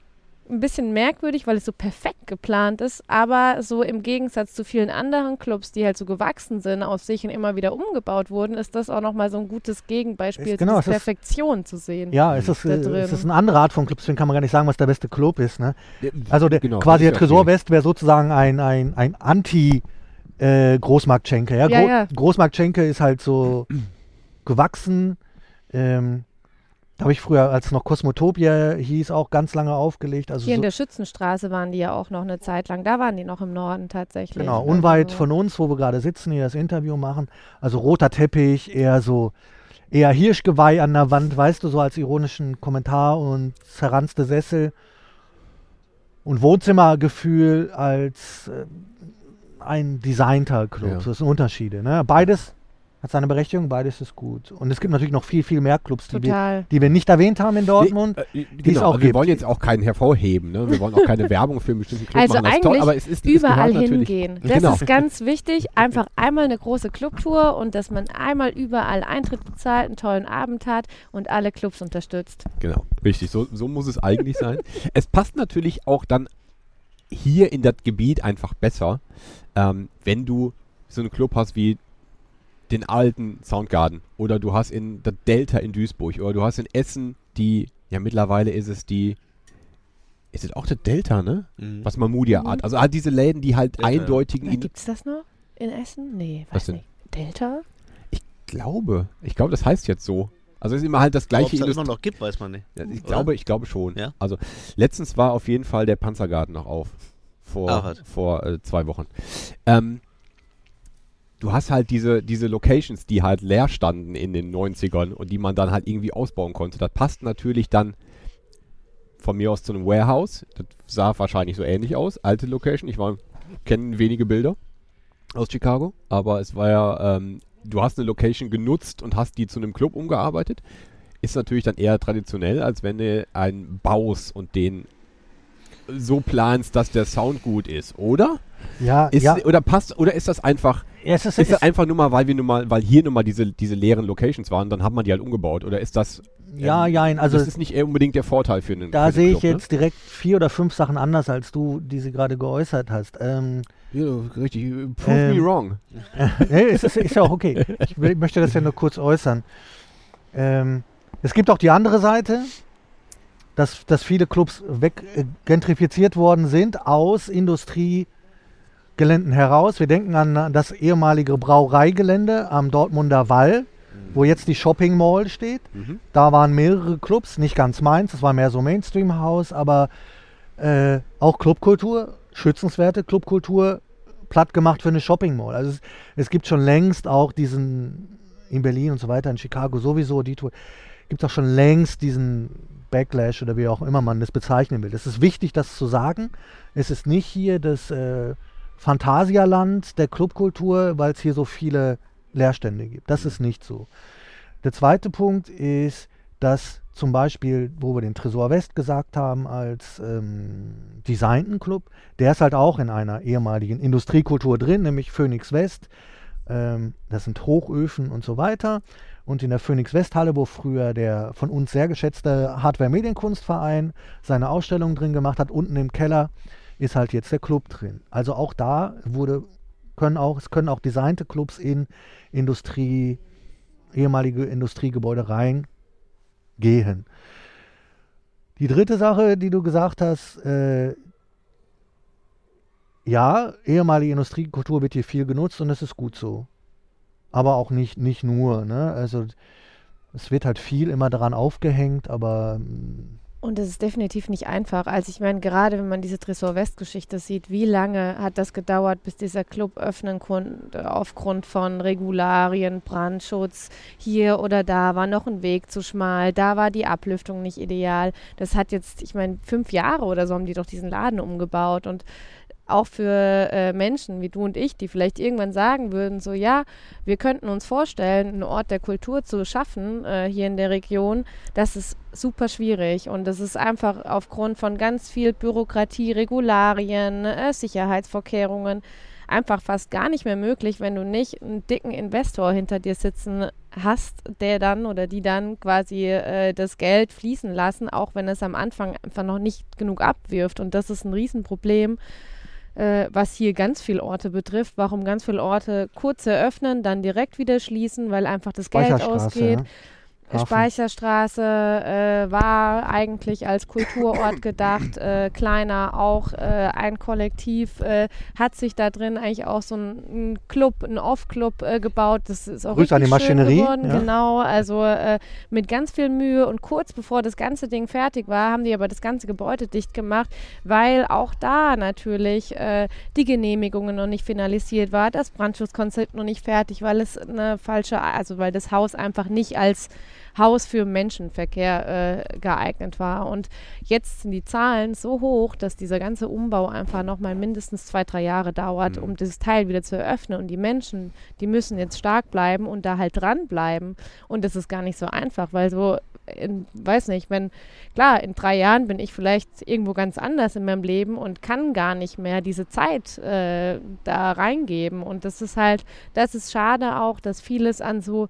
ein bisschen merkwürdig, weil es so perfekt geplant ist, aber so im Gegensatz zu vielen anderen Clubs, die halt so gewachsen sind aus sich und immer wieder umgebaut wurden, ist das auch nochmal so ein gutes Gegenbeispiel, Ist- genau, es ist- Perfektion zu sehen. Ja, es ist, da äh, drin. es ist eine andere Art von Club, deswegen kann man gar nicht sagen, was der beste Club ist. Ne? Also der, Genau, quasi der ist Tresor. West wäre sozusagen ein, ein, ein Anti- äh, Großmarktschenke. Ja? Ja, Gro ja. Großmarktschenke ist halt so (clears throat) gewachsen. Ähm, da habe ich früher, als es noch Kosmotopia hieß, auch ganz lange aufgelegt. Also Hier in so, der Schützenstraße waren die ja auch noch eine Zeit lang. Da waren die noch im Norden tatsächlich. genau, Also- unweit von uns, wo wir gerade sitzen, hier das Interview machen. Also roter Teppich, eher so, eher Hirschgeweih an der Wand, weißt du, so als ironischen Kommentar und zerranzte Sessel. Und Wohnzimmergefühl als äh, ein designter Club. Ja. Das sind Unterschiede. Ne? Beides hat seine Berechtigung, beides ist gut. Und es gibt natürlich noch viel, viel mehr Clubs, die wir, die wir nicht erwähnt haben in Dortmund. Nee, äh, die es genau, auch also wir gibt. wollen jetzt auch keinen hervorheben. Ne? Wir wollen auch keine (laughs) Werbung für einen bestimmten Club Also machen. Das ist toll, eigentlich aber es ist, es überall natürlich- hingehen. Das Genau. ist ganz wichtig. Einfach einmal eine große Clubtour und dass man einmal überall Eintritt bezahlt, einen tollen Abend hat und alle Clubs unterstützt. Genau, richtig. So, so muss es eigentlich sein. (laughs) Es passt natürlich auch dann hier in das Gebiet einfach besser, ähm, wenn du so einen Club hast wie den alten Soundgarden oder du hast in der Delta in Duisburg oder du hast in Essen die, ja mittlerweile ist es die, ist es auch der Delta, ne? Mhm. Was Mamudia Art. Also halt diese Läden, die halt Delta, eindeutigen, in, Gibt es das noch in Essen? Nee, Was weiß denn? nicht. Delta? ich glaube, ich glaube, das heißt jetzt so. Also es ist immer halt das Ob gleiche es das Industrie. immer noch gibt, weiß man nicht. Ja, ich Oder? glaube, ich glaube schon. Ja? Also letztens war auf jeden Fall der Panzergarten noch auf. Vor, Ach, was. vor äh, zwei Wochen. Ähm, du hast halt diese, diese Locations, die halt leer standen in den 90ern und die man dann halt irgendwie ausbauen konnte. Das passt natürlich dann von mir aus zu einem Warehouse. Das sah wahrscheinlich so ähnlich aus. Alte Location. Ich kenne wenige Bilder aus Chicago, aber es war ja, ähm, du hast eine Location genutzt und hast die zu einem Club umgearbeitet. Ist natürlich dann eher traditionell, als wenn du einen baust und den so planst, dass der Sound gut ist, oder? Ja, Ist, ja. Oder passt, oder ist das einfach, Es ist, ist das einfach nur mal, weil wir nun mal, weil hier nun mal diese, diese leeren Locations waren, dann hat man die halt umgebaut, oder ist das, ja, ähm, ja, also das ist nicht unbedingt der Vorteil für einen da sehe ich Club, jetzt direkt vier oder fünf Sachen anders, als du diese gerade geäußert hast. Ähm, Ne? Ja, richtig, prove Ähm, me wrong. (laughs) nee, es ist, ist ja auch okay. Ich möchte das ja nur kurz äußern. Ähm, es gibt auch die andere Seite, dass, dass viele Clubs weg äh, gentrifiziert worden sind aus Industriegeländen heraus. Wir denken an das ehemalige Brauereigelände am Dortmunder Wall, wo jetzt die Shopping Mall steht. Mhm. Da waren mehrere Clubs, nicht ganz meins, das war mehr so Mainstream-Haus, aber äh, auch Clubkultur, schützenswerte Clubkultur, platt gemacht für eine Shopping Mall. Also es, es gibt schon längst auch diesen, in Berlin und so weiter, in Chicago sowieso, die Tour, gibt es auch schon längst diesen Backlash oder wie auch immer man das bezeichnen will. Es ist wichtig, das zu sagen. Es ist nicht hier das äh, Phantasialand der Clubkultur, weil es hier so viele Leerstände gibt. Das ist nicht so. Der zweite Punkt ist, dass zum Beispiel, wo wir den Tresor West gesagt haben, als ähm, designten Club, der ist halt auch in einer ehemaligen Industriekultur drin, nämlich Phoenix West. Ähm, das sind Hochöfen und so weiter. Und in der Phoenix West Halle, wo früher der von uns sehr geschätzte Hardware Medienkunstverein seine Ausstellung drin gemacht hat, unten im Keller ist halt jetzt der Club drin. Also auch da wurde, können auch, es können auch designte Clubs in Industrie, ehemalige Industriegebäude reingehen. Die dritte Sache, die du gesagt hast, äh, ja, ehemalige Industriekultur wird hier viel genutzt und das ist gut so. Aber auch nicht, nicht nur. Ne? Also es wird halt viel immer daran aufgehängt, aber mm, Und es ist definitiv nicht einfach. Also ich meine, gerade wenn man diese Tresor West-Geschichte sieht, wie lange hat das gedauert, bis dieser Club öffnen konnte, aufgrund von Regularien, Brandschutz, hier oder da war noch ein Weg zu schmal, da war die Ablüftung nicht ideal. Das hat jetzt, ich meine, fünf Jahre oder so haben die doch diesen Laden umgebaut und auch für äh, Menschen wie du und ich, die vielleicht irgendwann sagen würden, so ja, wir könnten uns vorstellen, einen Ort der Kultur zu schaffen äh, hier in der Region, das ist super schwierig und das ist einfach aufgrund von ganz viel Bürokratie, Regularien, äh, Sicherheitsvorkehrungen einfach fast gar nicht mehr möglich, wenn du nicht einen dicken Investor hinter dir sitzen hast, der dann oder die dann quasi äh, das Geld fließen lassen, auch wenn es am Anfang einfach noch nicht genug abwirft. Und das ist ein Riesenproblem äh, was hier ganz viele Orte betrifft, warum ganz viele Orte kurz eröffnen, dann direkt wieder schließen, weil einfach das Geld ausgeht. ja. Hafen. Speicherstraße äh, war eigentlich als Kulturort (coughs) gedacht, äh, kleiner auch äh, ein Kollektiv, äh, hat sich da drin eigentlich auch so ein, ein Club, ein Off-Club äh, gebaut. Das ist auch Grüße an richtig die Maschinerie, geworden, ja. genau. Also äh, mit ganz viel Mühe und kurz bevor das ganze Ding fertig war, haben die aber das ganze Gebäude dicht gemacht, weil auch da natürlich die Genehmigungen noch nicht finalisiert war, das Brandschutzkonzept noch nicht fertig, weil es eine falsche, also weil das Haus einfach nicht als Haus für Menschenverkehr äh, geeignet war. Und jetzt sind die Zahlen so hoch, dass dieser ganze Umbau einfach nochmal mindestens zwei, drei Jahre dauert, Mhm. um dieses Teil wieder zu eröffnen. Und die Menschen, die müssen jetzt stark bleiben und da halt dranbleiben. Und das ist gar nicht so einfach, weil so, in, weiß nicht, wenn, klar, in drei Jahren bin ich vielleicht irgendwo ganz anders in meinem Leben und kann gar nicht mehr diese Zeit äh, da reingeben. Und das ist halt, das ist schade auch, dass vieles an so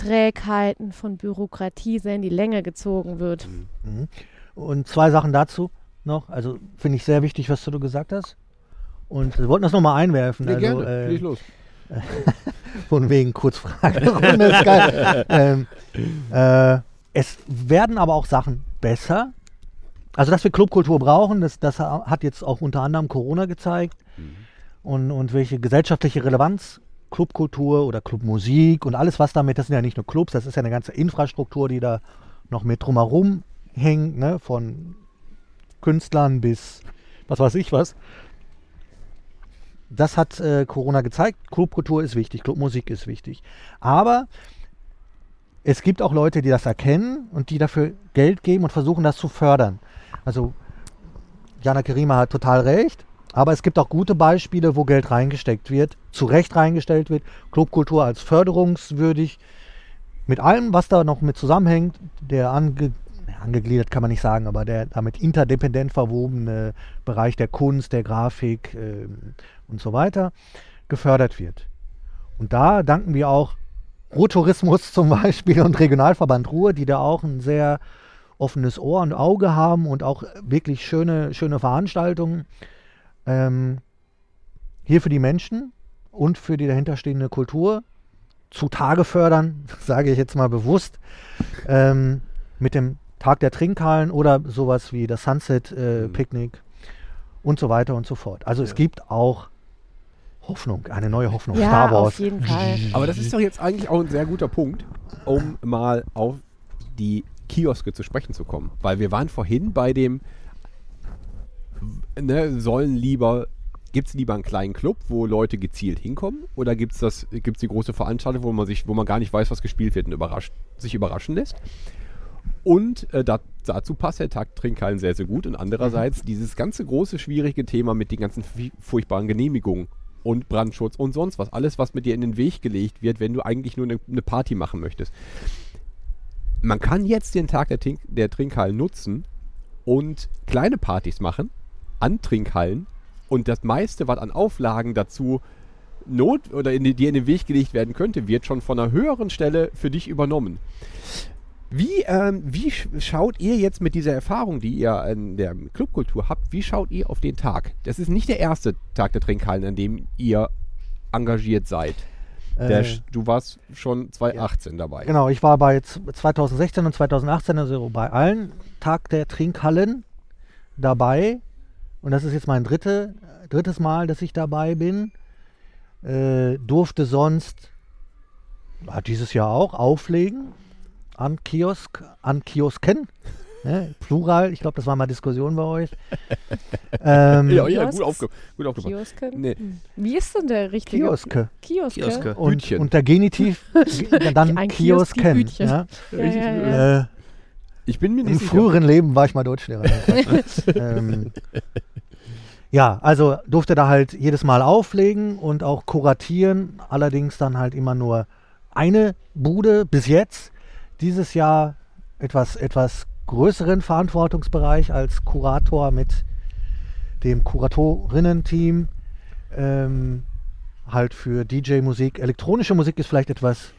Trägheiten von Bürokratie sehr in die Länge gezogen wird. Mhm. Und zwei Sachen dazu noch. Also finde ich sehr wichtig, was du gesagt hast. Und wir wollten das nochmal einwerfen. Nee, also, gerne. äh, los. (laughs) Von wegen Kurzfragerunde (laughs) ist geil. ähm, äh, es werden aber auch Sachen besser. Also, dass wir Clubkultur brauchen, das, das hat jetzt auch unter anderem Corona gezeigt. Und, und welche gesellschaftliche Relevanz Clubkultur oder Clubmusik und alles, was damit, das sind ja nicht nur Clubs, das ist ja eine ganze Infrastruktur, die da noch mit drumherum hängt, ne? von Künstlern bis was weiß ich was. Das hat äh, Corona gezeigt. Clubkultur ist wichtig, Clubmusik ist wichtig. Aber es gibt auch Leute, die das erkennen und die dafür Geld geben und versuchen, das zu fördern. Also Jana Kerima hat total recht. Aber es gibt auch gute Beispiele, wo Geld reingesteckt wird, zu Recht reingestellt wird. Clubkultur als förderungswürdig. Mit allem, was da noch mit zusammenhängt, der ange, angegliedert kann man nicht sagen, aber der damit interdependent verwobene Bereich der Kunst, der Grafik ähm, und so weiter gefördert wird. Und da danken wir auch Ruhrtourismus zum Beispiel und Regionalverband Ruhr, die da auch ein sehr offenes Ohr und Auge haben und auch wirklich schöne, schöne Veranstaltungen ähm, hier für die Menschen und für die dahinterstehende Kultur zutage fördern, (laughs) sage ich jetzt mal bewusst, ähm, mit dem Tag der Trinkhallen oder sowas wie das Sunset äh, Mhm. Picknick und so weiter und so fort. Also es Ja. gibt auch Hoffnung, eine neue Hoffnung. Ja, Star Wars. auf jeden Fall. Aber das ist doch jetzt eigentlich auch ein sehr guter Punkt, um mal auf die Kioske zu sprechen zu kommen. Weil wir waren vorhin bei dem, ne, sollen lieber, gibt es lieber einen kleinen Club, wo Leute gezielt hinkommen? Oder gibt es das, gibt's die große Veranstaltung, wo man sich, wo man gar nicht weiß, was gespielt wird und überrascht, sich überraschen lässt? Und äh, da, dazu passt der Tag Trinkhallen sehr, sehr gut. Und andererseits dieses ganze große, schwierige Thema mit den ganzen furchtbaren Genehmigungen und Brandschutz und sonst was. Alles, was mit dir in den Weg gelegt wird, wenn du eigentlich nur eine ne Party machen möchtest. Man kann jetzt den Tag der, Trink der Trinkhallen nutzen und kleine Partys machen an Trinkhallen und das meiste, was an Auflagen dazu not oder in die, dir in den Weg gelegt werden könnte, wird schon von einer höheren Stelle für dich übernommen. Wie, ähm, wie sch schaut ihr jetzt mit dieser Erfahrung, die ihr in der Clubkultur habt, wie schaut ihr auf den Tag? Das ist nicht der erste Tag der Trinkhallen, an dem ihr engagiert seid. Der, Äh, du warst schon 2018 dabei. Genau, ich war bei z- 2016 und 2018, also bei allen Tag der Trinkhallen dabei. Und das ist jetzt mein dritte, drittes Mal, dass ich dabei bin. Äh, durfte sonst, hat dieses Jahr auch, auflegen an Kiosk, an Kiosken. (laughs) Ne, Plural, ich glaube, das war mal Diskussion bei euch. (laughs) ähm, Ja, ja, gut, aufge gut aufgepasst. Kioske? Nee. Wie ist denn der richtige? Kioske. Kioske. Kioske. Und, Hütchen. und der Genitiv, (laughs) dann Ein Kiosk, Kiosken. Hütchen. Ja? Ja, ja, ja. Äh, Ich bin mir Im nicht sicher. früheren Leben war ich mal Deutschlehrer. ähm, ja, also durfte da halt jedes Mal auflegen und auch kuratieren. Allerdings dann halt immer nur eine Bude bis jetzt. Dieses Jahr etwas, etwas größeren Verantwortungsbereich als Kurator mit dem Kuratorinnen-Team. Ähm, halt für DJ-Musik. Elektronische Musik ist vielleicht etwas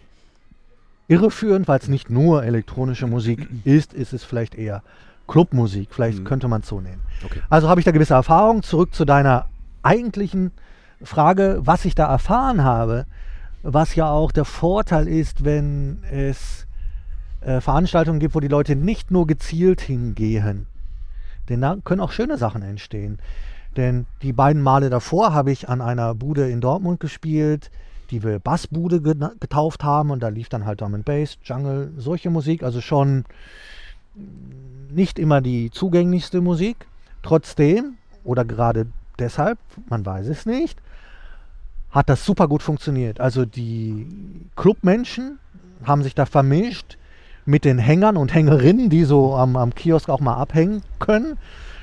irreführend, weil es nicht nur elektronische Musik ist, ist es vielleicht eher Clubmusik. Vielleicht Mhm. könnte man es so nennen. Okay. Also habe ich da gewisse Erfahrung. Zurück zu deiner eigentlichen Frage, was ich da erfahren habe, was ja auch der Vorteil ist, wenn es äh, Veranstaltungen gibt, wo die Leute nicht nur gezielt hingehen. Denn da können auch schöne Sachen entstehen. Denn die beiden Male davor habe ich an einer Bude in Dortmund gespielt, die wir Bassbude getauft haben. Und da lief dann halt Drum and Bass, Jungle, solche Musik. Also schon nicht immer die zugänglichste Musik. Trotzdem, oder gerade deshalb, man weiß es nicht, hat das super gut funktioniert. Also die Clubmenschen haben sich da vermischt, mit den Hängern und Hängerinnen, die so am, am Kiosk auch mal abhängen können,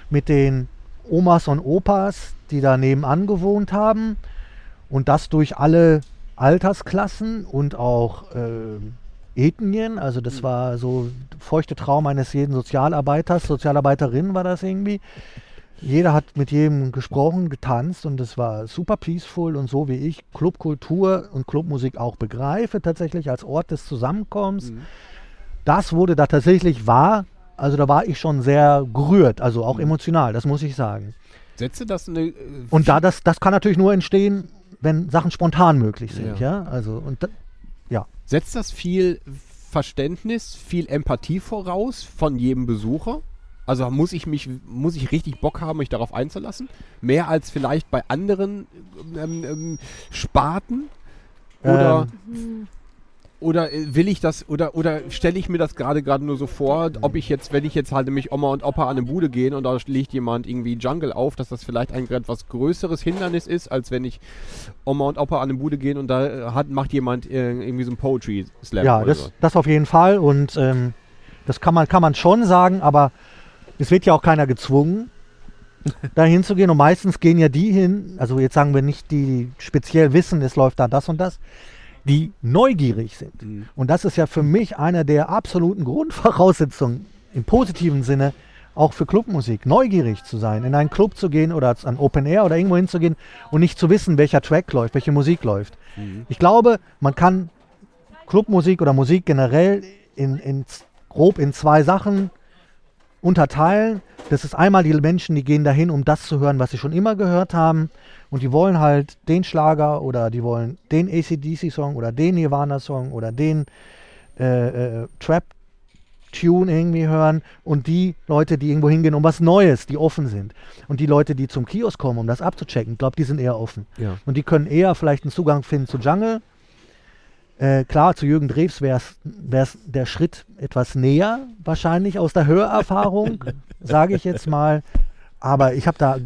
mit den Omas und Opas, die da nebenan gewohnt haben und das durch alle Altersklassen und auch äh, Ethnien. Also das war so feuchte Traum eines jeden Sozialarbeiters, Sozialarbeiterin war das irgendwie. Jeder hat mit jedem gesprochen, getanzt und es war super peaceful und so wie ich Clubkultur und Clubmusik auch begreife, tatsächlich als Ort des Zusammenkommens. Das wurde da tatsächlich wahr. Also da war ich schon sehr gerührt, also auch emotional, das muss ich sagen. Setze das eine. äh, Und da das, das kann natürlich nur entstehen, wenn Sachen spontan möglich sind, ja. Also und Setzt das viel Verständnis, viel Empathie voraus von jedem Besucher? Also muss ich mich, muss ich richtig Bock haben, mich darauf einzulassen? Mehr als vielleicht bei anderen ähm, ähm, Sparten? Oder, oder äh, will ich das, oder, oder stelle ich mir das gerade gerade nur so vor, ob ich jetzt, wenn ich jetzt halt nämlich Oma und Opa an eine Bude gehen und da legt jemand irgendwie Jungle auf, dass das vielleicht ein etwas größeres Hindernis ist, als wenn ich Oma und Opa an eine Bude gehen und da äh, hat, macht jemand äh, irgendwie so ein Poetry Slam ja, das, so. das auf jeden Fall und ähm, das kann man, kann man schon sagen, aber es wird ja auch keiner gezwungen, (laughs) da hinzugehen und meistens gehen ja die hin, also jetzt sagen wir nicht die, die speziell wissen, es läuft da das und das, die neugierig sind. Mhm. Und das ist ja für mich eine der absoluten Grundvoraussetzungen im positiven Sinne auch für Clubmusik, neugierig zu sein, in einen Club zu gehen oder an Open Air oder irgendwo hinzugehen und nicht zu wissen, welcher Track läuft, welche Musik läuft. Ich glaube, man kann Clubmusik oder Musik generell in, in grob in zwei Sachen unterteilen. Das ist einmal die Menschen, die gehen dahin, um das zu hören, was sie schon immer gehört haben. Und die wollen halt den Schlager oder die wollen den ACDC-Song oder den Nirvana-Song oder den äh, äh, Trap-Tune irgendwie hören. Und die Leute, die irgendwo hingehen, um was Neues, die offen sind. Und die Leute, die zum Kiosk kommen, um das abzuchecken, ich glaube, die sind eher offen. Ja. Und die können eher vielleicht einen Zugang finden zu Jungle. Äh, klar, zu Jürgen Drews wäre es der Schritt etwas näher, wahrscheinlich aus der Hörerfahrung, (laughs) sage ich jetzt mal. Aber ich habe da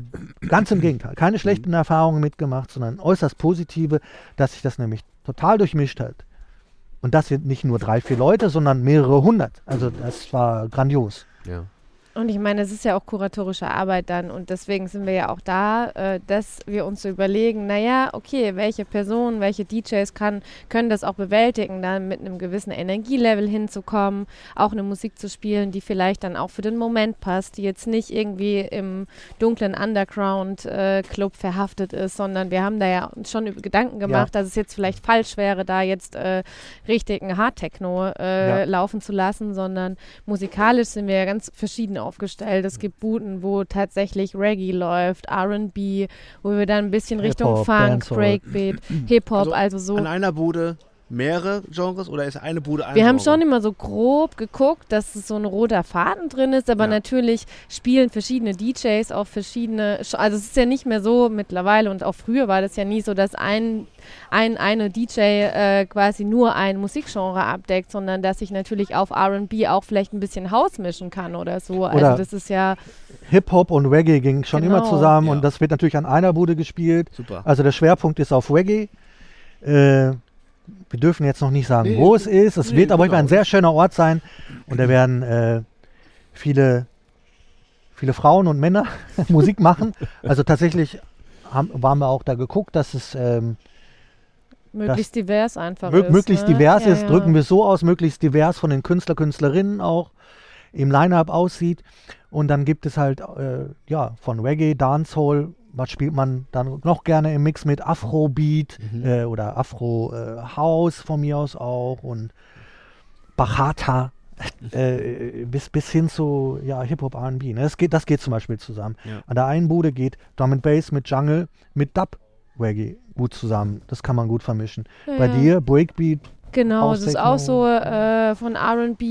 ganz im Gegenteil keine schlechten Erfahrungen mitgemacht, sondern äußerst positive, dass sich das nämlich total durchmischt hat. Und das sind nicht nur drei, vier Leute, sondern mehrere hundert. Also das war grandios. Ja. Und ich meine, es ist ja auch kuratorische Arbeit dann und deswegen sind wir ja auch da, äh, dass wir uns so überlegen, naja, okay, welche Personen, welche DJs kann, können das auch bewältigen, dann mit einem gewissen Energielevel hinzukommen, auch eine Musik zu spielen, die vielleicht dann auch für den Moment passt, die jetzt nicht irgendwie im dunklen Underground-Club verhaftet ist, sondern wir haben da ja uns schon über Gedanken gemacht, dass es jetzt vielleicht falsch wäre, da jetzt äh, richtigen Hardtechno äh, Ja. laufen zu lassen, sondern musikalisch sind wir ja ganz verschieden aufgestellt. Es gibt Buden, wo tatsächlich Reggae läuft, R&B, wo wir dann ein bisschen Richtung Funk. Breakbeat, Hip-Hop, also, so. An einer Bude mehrere Genres oder ist eine Bude ein Wir haben Genre? schon immer so grob geguckt, dass es so ein roter Faden drin ist, aber Ja. natürlich spielen verschiedene DJs auch verschiedene, Sch- also es ist ja nicht mehr so mittlerweile und auch früher war das ja nie so, dass ein, ein eine DJ äh, quasi nur ein Musikgenre abdeckt, sondern dass ich natürlich auf R&B auch vielleicht ein bisschen Haus mischen kann oder so. Oder- also das ist ja, Hip-Hop und Reggae ging schon immer Genau. zusammen Ja. und das wird natürlich an einer Bude gespielt. Super. Also der Schwerpunkt ist auf Reggae. Äh, wir dürfen jetzt noch nicht sagen, Nee, wo es ist. Es nee, wird aber genau. ein sehr schöner Ort sein. Und da werden äh, viele, viele Frauen und Männer (laughs) Musik machen. Also tatsächlich haben, waren wir auch da geguckt, dass es ähm, möglichst divers einfach mö ist. möglichst ne? divers Ja, ist. ja. Drücken wir es so aus, möglichst divers von den Künstler, Künstlerinnen auch im Line-Up aussieht. Und dann gibt es halt äh, ja von Reggae, Dancehall, was spielt man dann noch gerne im Mix mit Afrobeat äh, oder Afro äh, House von mir aus auch und Bachata äh, bis, bis hin zu ja, Hip-Hop R&B. Ne? Das, geht, das geht zum Beispiel zusammen. Ja. An der einen Bude geht Drum and Bass mit Jungle, mit Dub Reggae gut zusammen. Das kann man gut vermischen. Ja, Bei ja. dir Breakbeat, Genau, es ist auch so äh, von RB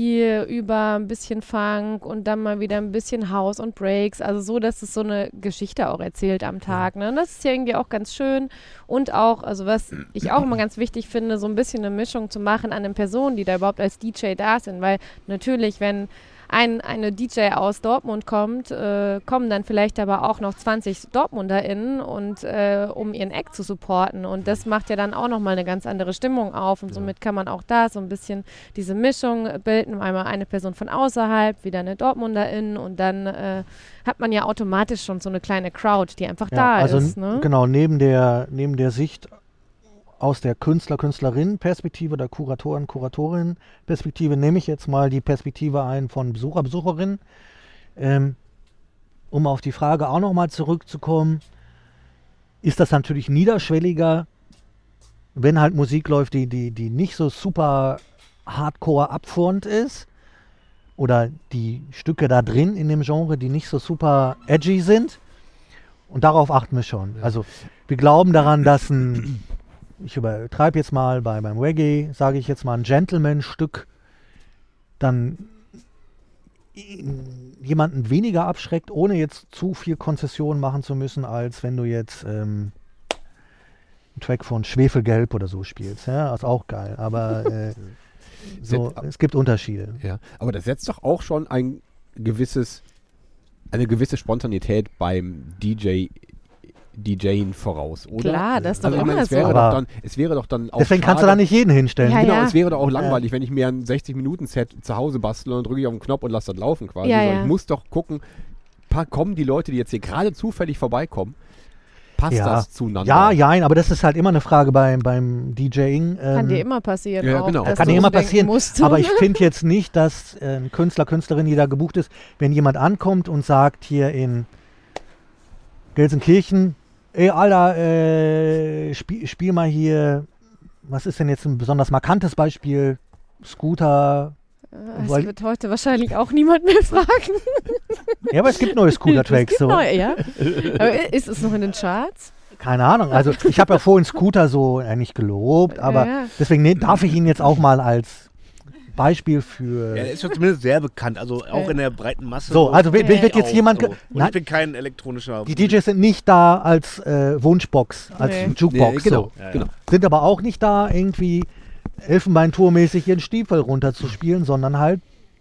über ein bisschen Funk und dann mal wieder ein bisschen House und Breaks. Also so, dass es so eine Geschichte auch erzählt am Tag. Ne? Und Das ist ja irgendwie auch ganz schön. Und auch, also was ich auch immer ganz wichtig finde, so ein bisschen eine Mischung zu machen an den Personen, die da überhaupt als DJ da sind. Weil natürlich, wenn ein eine DJ aus Dortmund kommt, äh, kommen dann vielleicht aber auch noch 20 DortmunderInnen und äh, um ihren Act zu supporten. Und das macht ja dann auch nochmal eine ganz andere Stimmung auf. Und somit kann man auch da so ein bisschen diese Mischung bilden. Einmal eine Person von außerhalb, wieder eine DortmunderIn und dann äh, hat man ja automatisch schon so eine kleine Crowd, die einfach da also ist. Ne? genau, neben der, neben der Sicht aus der Künstler, Künstlerinnen-Perspektive oder Kuratoren, Kuratorinnen-Perspektive nehme ich jetzt mal die Perspektive ein von Besucher, Besucherinnen. Ähm, um auf die Frage auch nochmal zurückzukommen, ist das natürlich niederschwelliger, wenn halt Musik läuft, die, die, die nicht so super hardcore abformt ist oder die Stücke da drin in dem Genre, die nicht so super edgy sind. Und darauf achten wir schon. Also wir glauben daran, dass ein, (clears throat) ich übertreibe jetzt mal bei, beim Reggae, sage ich jetzt mal ein Gentleman-Stück, dann jemanden weniger abschreckt, ohne jetzt zu viel Konzession machen zu müssen, als wenn du jetzt ähm, einen Track von Schwefelgelb oder so spielst. Ja, ist auch geil. Aber (laughs) äh, so, es gibt Unterschiede. Ja, aber das setzt doch auch schon ein gewisses, eine gewisse Spontanität beim DJ, DJing voraus, oder? Klar, das ist doch also, meine, immer es wäre so. doch dann, es wäre doch dann auch Deswegen kannst du schade- da nicht jeden hinstellen. Ja, Genau, ja. es wäre doch auch langweilig, wenn ich mir ein 60-Minuten-Set zu Hause bastle und drücke ich auf den Knopf und lasse das laufen quasi. Ja, ja. Ich muss doch gucken, kommen die Leute, die jetzt hier gerade zufällig vorbeikommen, passt Ja. das zueinander? Ja, ja, aber das ist halt immer eine Frage beim, beim DJing. Kann ähm, dir immer passieren. ja, auch, genau. dass Kann dir immer passieren. Musst. Aber ich (laughs) finde jetzt nicht, dass äh, ein Künstler, Künstlerin, die da gebucht ist, wenn jemand ankommt und sagt hier in Gelsenkirchen, ey Alter, äh, spiel, spiel mal hier, was ist denn jetzt ein besonders markantes Beispiel? Scooter. Es weil- wird heute wahrscheinlich auch niemand mehr fragen. Ja, aber es gibt neue Scooter-Tracks. So. neue, ja. Aber ist es noch in den Charts? Keine Ahnung. Also ich habe ja vorhin Scooter so äh, nicht gelobt, aber Ja. deswegen ne, darf ich ihn jetzt auch mal als Beispiel für. Ja, der ist ja zumindest sehr bekannt, also auch Äh. in der breiten Masse. So, also Ja. wird jetzt auch jemand. so. Und Nein, ich bin kein elektronischer. die DJs sind nicht da als äh, Wunschbox, als Nee. Jukebox. Nee, genau, So. Ja, ja. genau. Sind aber auch nicht da, irgendwie Elfenbeintour-mäßig ihren Stiefel runterzuspielen, sondern halt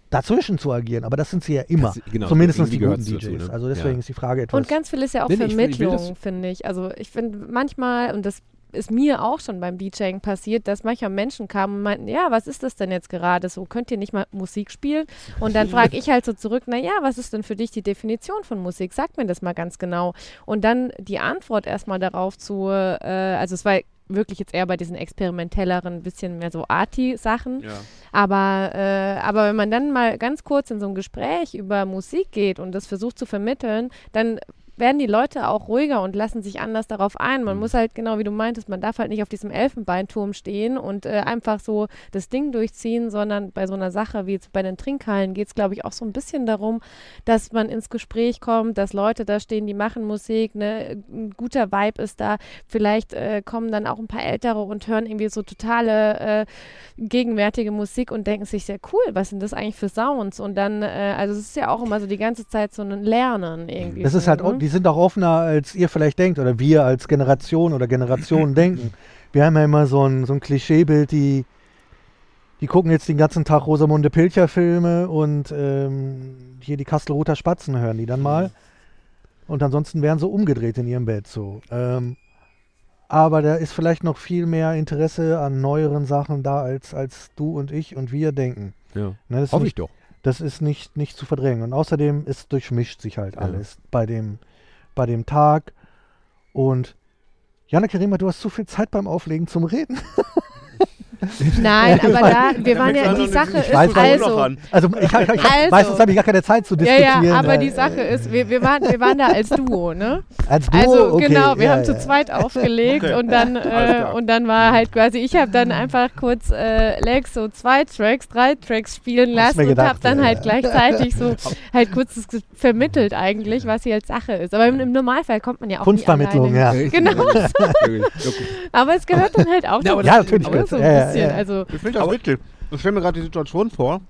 dazwischen zu agieren. Aber das sind sie ja immer. Das- genau, Zumindest die guten gehört's dazu, DJs. ne? Also deswegen Ja. ist die Frage etwas. Und ganz viel ist ja auch Nee, ich Vermittlung, finde ich. Also ich finde manchmal, und das ist mir auch schon beim DJing passiert, dass manchmal Menschen kamen und meinten, ja, was ist das denn jetzt gerade so? Könnt ihr nicht mal Musik spielen? Und dann frage ich halt so zurück, na ja, was ist denn für dich die Definition von Musik? Sag mir das mal ganz genau. Und dann die Antwort erstmal darauf zu, äh, also es war wirklich jetzt eher bei diesen experimentelleren, bisschen mehr so Arti-Sachen. Ja. Aber, äh, aber wenn man dann mal ganz kurz in so ein Gespräch über Musik geht und das versucht zu vermitteln, dann werden die Leute auch ruhiger und lassen sich anders darauf ein. Man muss halt, genau wie du meintest, man darf halt nicht auf diesem Elfenbeinturm stehen und äh, einfach so das Ding durchziehen, sondern bei so einer Sache wie jetzt bei den Trinkhallen geht es, glaube ich, auch so ein bisschen darum, dass man ins Gespräch kommt, dass Leute da stehen, die machen Musik, ne, ein guter Vibe ist da. Vielleicht äh, kommen dann auch ein paar Ältere und hören irgendwie so totale äh, gegenwärtige Musik und denken sich sehr cool, was sind das eigentlich für Sounds? Und dann, äh, also es ist ja auch immer so die ganze Zeit so ein Lernen irgendwie. Das ist halt, die sind auch offener, als ihr vielleicht denkt oder wir als Generation oder Generationen (clears throat) denken. Wir haben ja immer so ein, so ein Klischeebild, die, die gucken jetzt den ganzen Tag Rosamunde Pilcher Filme und ähm, hier die Kastelruther Spatzen hören die dann mal. Und ansonsten wären sie umgedreht in ihrem Bett so. Ähm, aber da ist vielleicht noch viel mehr Interesse an neueren Sachen da, als, als du und ich und wir denken. Ja. Ne, Hoffe ich doch. das ist nicht, nicht zu verdrängen. Und außerdem ist durchmischt sich halt Ja. alles bei dem, bei dem Tag. Und Jana Kerima, du hast zu viel Zeit beim Auflegen zum Reden. (laughs) (laughs) Nein, aber da, wir waren ja, die Sache ich ist weiß, also. Also, ich, ich, ich, Also. meistens habe ich gar keine Zeit zu ja, diskutieren. ja, aber äh, die Sache ist, wir, wir, waren, wir waren da als Duo, ne? Als Duo, Also okay, genau, wir ja, haben zu ja. zweit aufgelegt Okay. und dann äh, und dann war halt quasi, ich habe dann einfach kurz äh, Lex so zwei Tracks, drei Tracks spielen lassen mir und gedacht, habe dann ja, halt ja. gleichzeitig so (laughs) halt kurz vermittelt eigentlich, was hier als Sache ist. Aber im, im Normalfall kommt man ja auch Kunstvermittlung, nie ja. (laughs) Genau, aber es gehört dann halt auch Ja, dazu, Ja, natürlich so ein Ja, ja, bisschen. ja. Also Ich finde das witzig. Ich stelle mir gerade die Situation vor.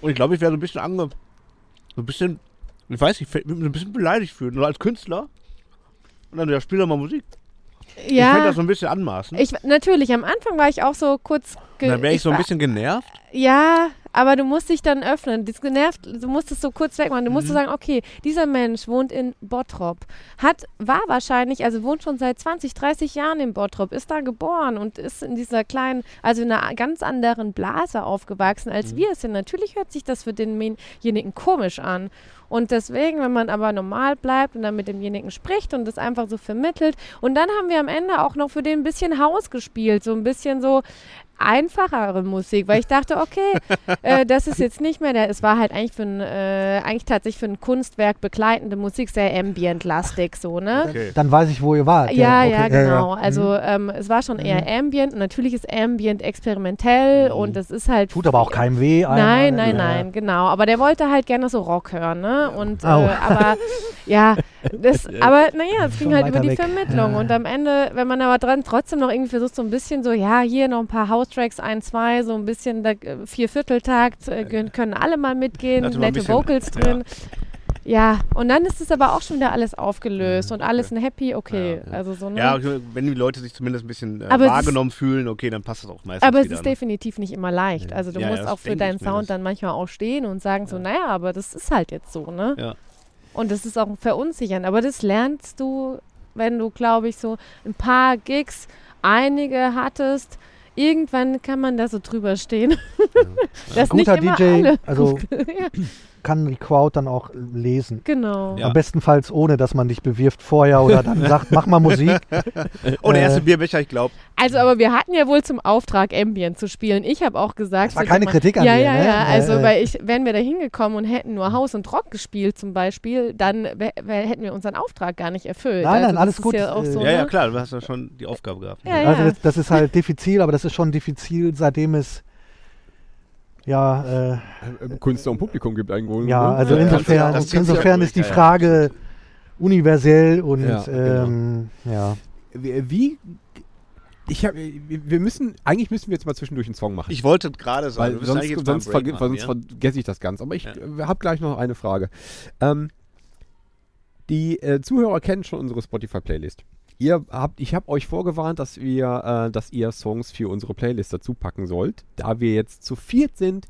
Und ich glaube, ich wäre so ein bisschen ange. So ein bisschen. Ich weiß nicht, ich würde mich ein bisschen beleidigt fühlen. Nur als Künstler. Und dann, ja, spiel doch mal Musik. Ich finde ja, das so ein bisschen anmaßen. ich natürlich am Anfang war ich auch so kurz. Ge- dann wäre ich so ein bisschen genervt. Ja, aber du musst dich dann öffnen. Das genervt, du musst es so kurz wegmachen. Du musst Mhm. so sagen, okay, dieser Mensch wohnt in Bottrop, hat, war wahrscheinlich, also wohnt schon seit 20, 30 Jahren in Bottrop, ist da geboren und ist in dieser kleinen, also in einer ganz anderen Blase aufgewachsen, Mhm. als wir es sind. Natürlich hört sich das für denjenigen komisch an. Und deswegen, wenn man aber normal bleibt und dann mit demjenigen spricht und das einfach so vermittelt. Und dann haben wir am Ende auch noch für den ein bisschen Haus gespielt, so ein bisschen so einfachere Musik, weil ich dachte, okay, (laughs) äh, das ist jetzt nicht mehr der, es war halt eigentlich für ein, äh, eigentlich tatsächlich für ein Kunstwerk begleitende Musik sehr ambient-lastig so, ne? Okay. Dann weiß ich, wo ihr wart. Ja, ja, okay, genau. Mhm. Also ähm, es war schon eher Ambient und natürlich ist Ambient experimentell Mhm. und das ist halt Tut aber auch keinem weh. einmal, Nein, ne? nein, Ja. nein, genau. Aber der wollte halt gerne so Rock hören, ne? Und äh, aber ja, das, (laughs) aber naja, es ging halt über die weg. Vermittlung. Ja. Und am Ende, wenn man aber dran trotzdem noch irgendwie versucht, so ein bisschen so, ja, hier noch ein paar House-Tracks, ein, zwei, so ein bisschen da, äh, Viervierteltakt, äh, können- alle mal mitgehen, mal nette bisschen, Vocals ja. drin. Ja, und dann ist es aber auch schon wieder alles aufgelöst und alles ein Happy, okay. Ja, ja. Also so, ne? Ja, wenn die Leute sich zumindest ein bisschen äh, wahrgenommen fühlen, okay, dann passt das auch meistens Aber es ist ne? definitiv nicht immer leicht. Also du Ja, ja, musst auch für deinen Sound dann manchmal auch stehen und sagen so, Ja. naja, aber das ist halt jetzt so, ne? Ja. Und das ist auch verunsichernd. Aber das lernst du, wenn du, glaube ich, so ein paar Gigs, einige hattest. Irgendwann kann man da so drüber stehen. (laughs) das Ein guter nicht immer DJ, alle. also (laughs) ja, kann die Crowd dann auch lesen. genau. Ja. Am bestenfalls ohne, dass man dich bewirft vorher oder dann (laughs) sagt, mach mal Musik. (laughs) Oh, der Äh, erste Bierbecher, ich glaube. Also, aber wir hatten ja wohl zum Auftrag, Ambient zu spielen. Ich habe auch gesagt, Das war so, keine guck Kritik an ja, dir, Ja, ne? ja, Also, Äh, weil ich, wären wir da hingekommen und hätten nur Haus und Rock gespielt zum Beispiel, dann hätten wir unseren Auftrag gar nicht erfüllt. Nein, nein, also, das alles gut. Ja, auch Äh, so, Ja, ja, ne? klar, du hast ja schon die Aufgabe gehabt. Ja, Also ja. das, das ist halt diffizil, aber das ist schon diffizil, seitdem es ja, äh, Äh, Künstler und Publikum gibt einen Grund. ja, ne? also Ja, das insofern, insofern ist die. Frage universell und Ja, genau. ähm, ja. Wie, ich hab, wir müssen, eigentlich müssen wir jetzt mal zwischendurch einen Song machen. Ich wollte gerade sagen, weil wir müssen sonst, sonst, verge machen, sonst ja? vergesse ich das ganz. Aber ich Ja. äh, habe gleich noch eine Frage. Ähm, die äh, Zuhörer kennen schon unsere Spotify-Playlist. Ihr habt, ich habe euch vorgewarnt, dass wir, äh, dass ihr Songs für unsere Playlist dazu packen sollt. Da wir jetzt zu viert sind,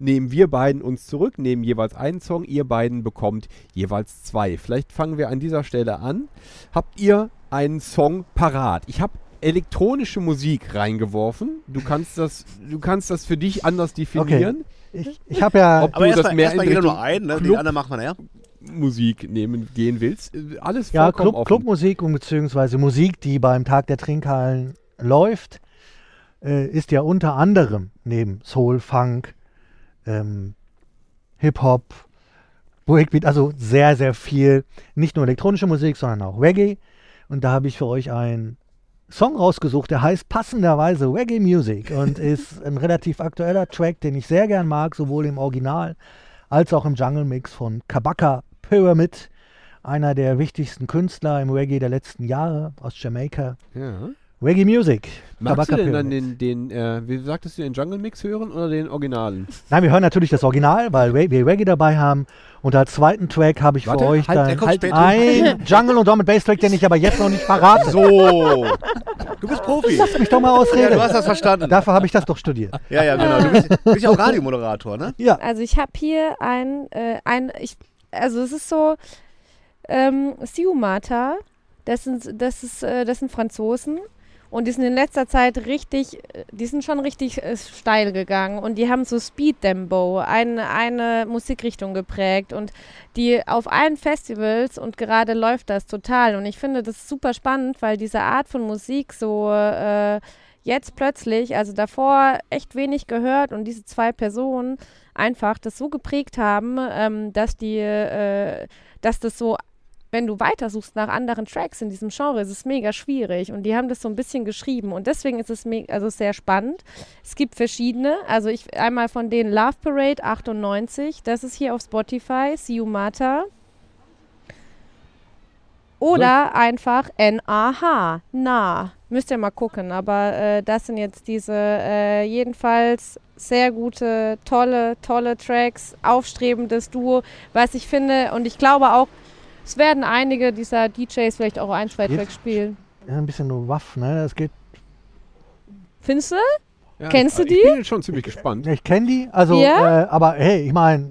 nehmen wir beiden uns zurück, nehmen jeweils einen Song. Ihr beiden bekommt jeweils zwei. Vielleicht fangen wir an dieser Stelle an. Habt ihr einen Song parat? Ich habe elektronische Musik reingeworfen. Du kannst das, du kannst das für dich anders definieren. Ich, ich habe ja, Ob Aber du das erstmal mehr erst mal jeder nur einen, ne? die Club- anderen machen wir nachher. Musik nehmen gehen willst. Äh, Alles ja vollkommen Club, offen. Clubmusik und beziehungsweise Musik, die beim Tag der Trinkhallen läuft, äh, ist ja unter anderem neben Soul, Funk, ähm, Hip-Hop, Breakbeat, also sehr, sehr viel, nicht nur elektronische Musik, sondern auch Reggae. Und da habe ich für euch einen Song rausgesucht, der heißt passenderweise Reggae Music und (laughs) ist ein relativ aktueller Track, den ich sehr gern mag, sowohl im Original als auch im Jungle Mix von Kabaka Pyramid, einer der wichtigsten Künstler im Reggae der letzten Jahre aus Jamaika. Ja. Reggae Music. Magst du Kabaka denn dann den, den äh, wie sagtest du, den Jungle Mix hören oder den Originalen? Nein, wir hören natürlich das Original, weil Re- wir Reggae dabei haben. Und als zweiten Track habe ich Warte, für euch halt, dann später. ein Jungle und Drum and Bass Track, den ich aber jetzt noch nicht verrate. So. Du bist Profi. Lass mich doch mal Ja, ausreden. du hast das verstanden. Dafür habe ich das doch studiert. Ja, ja, genau. Du bist, bist ja auch Radiomoderator, ne? Ja. Also ich habe hier ein, äh, ein ich, also es ist so, ähm, Siumata, das sind, das ist, äh, das sind Franzosen und die sind in letzter Zeit richtig, äh, die sind schon richtig äh, steil gegangen und die haben so Speed Dembo, ein, eine Musikrichtung geprägt und die auf allen Festivals und gerade läuft das total und ich finde das super spannend, weil diese Art von Musik so äh, jetzt plötzlich, also davor echt wenig gehört und diese zwei Personen einfach das so geprägt haben, ähm, dass die, äh, dass das so, wenn du weitersuchst nach anderen Tracks in diesem Genre, ist es mega schwierig. Und die haben das so ein bisschen geschrieben. Und deswegen ist es also sehr spannend. Es gibt verschiedene, also ich einmal von denen Love Parade 98, das ist hier auf Spotify, Siumata. Oder einfach NAH, nah. Müsst ihr mal gucken, aber äh, das sind jetzt diese äh, jedenfalls sehr gute, tolle, tolle Tracks, aufstrebendes Duo, was ich finde und ich glaube auch, es werden einige dieser DJs vielleicht auch ein, zwei Jetzt- Tracks spielen. ja. Ein bisschen nur Waff, ne? Das geht. Findest du? Ja, Kennst ich, du die? Ich bin jetzt schon ziemlich gespannt. Ich kenne die, also, Ja? äh, aber hey, ich meine,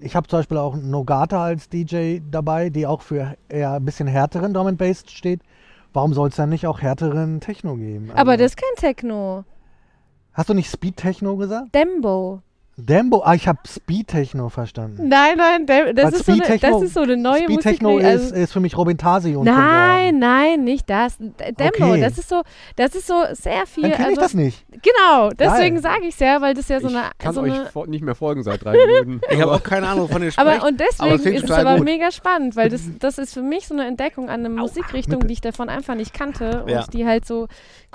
ich habe zum Beispiel auch Nogata als DJ dabei, die auch für eher ein bisschen härteren Drum and Bass steht. Warum soll es dann nicht auch härteren Techno geben? Aber Also- das ist kein Techno. Hast du nicht Speed Techno gesagt? Dembo. Dembo, ah, ich habe Speed Techno verstanden. Nein, nein, Dem das, Weil ist so eine, Speed-Techno- das ist so eine neue Speed Techno Musik. ist, ist für mich Robin Tasi und nein, nein, nicht das. Dembo, Okay. das ist so, das ist so sehr viel. Dann kenne also, ich das nicht. Genau, deswegen sage ich es ja, weil das ja so ich eine. kann so euch eine vor- nicht mehr folgen seit drei Minuten. (laughs) Ich habe auch keine Ahnung von den Sprechen. aber und deswegen ist es aber gut. mega spannend, weil das, das ist für mich so eine Entdeckung an eine Musikrichtung, die ich davon einfach nicht kannte und Ja. die halt so,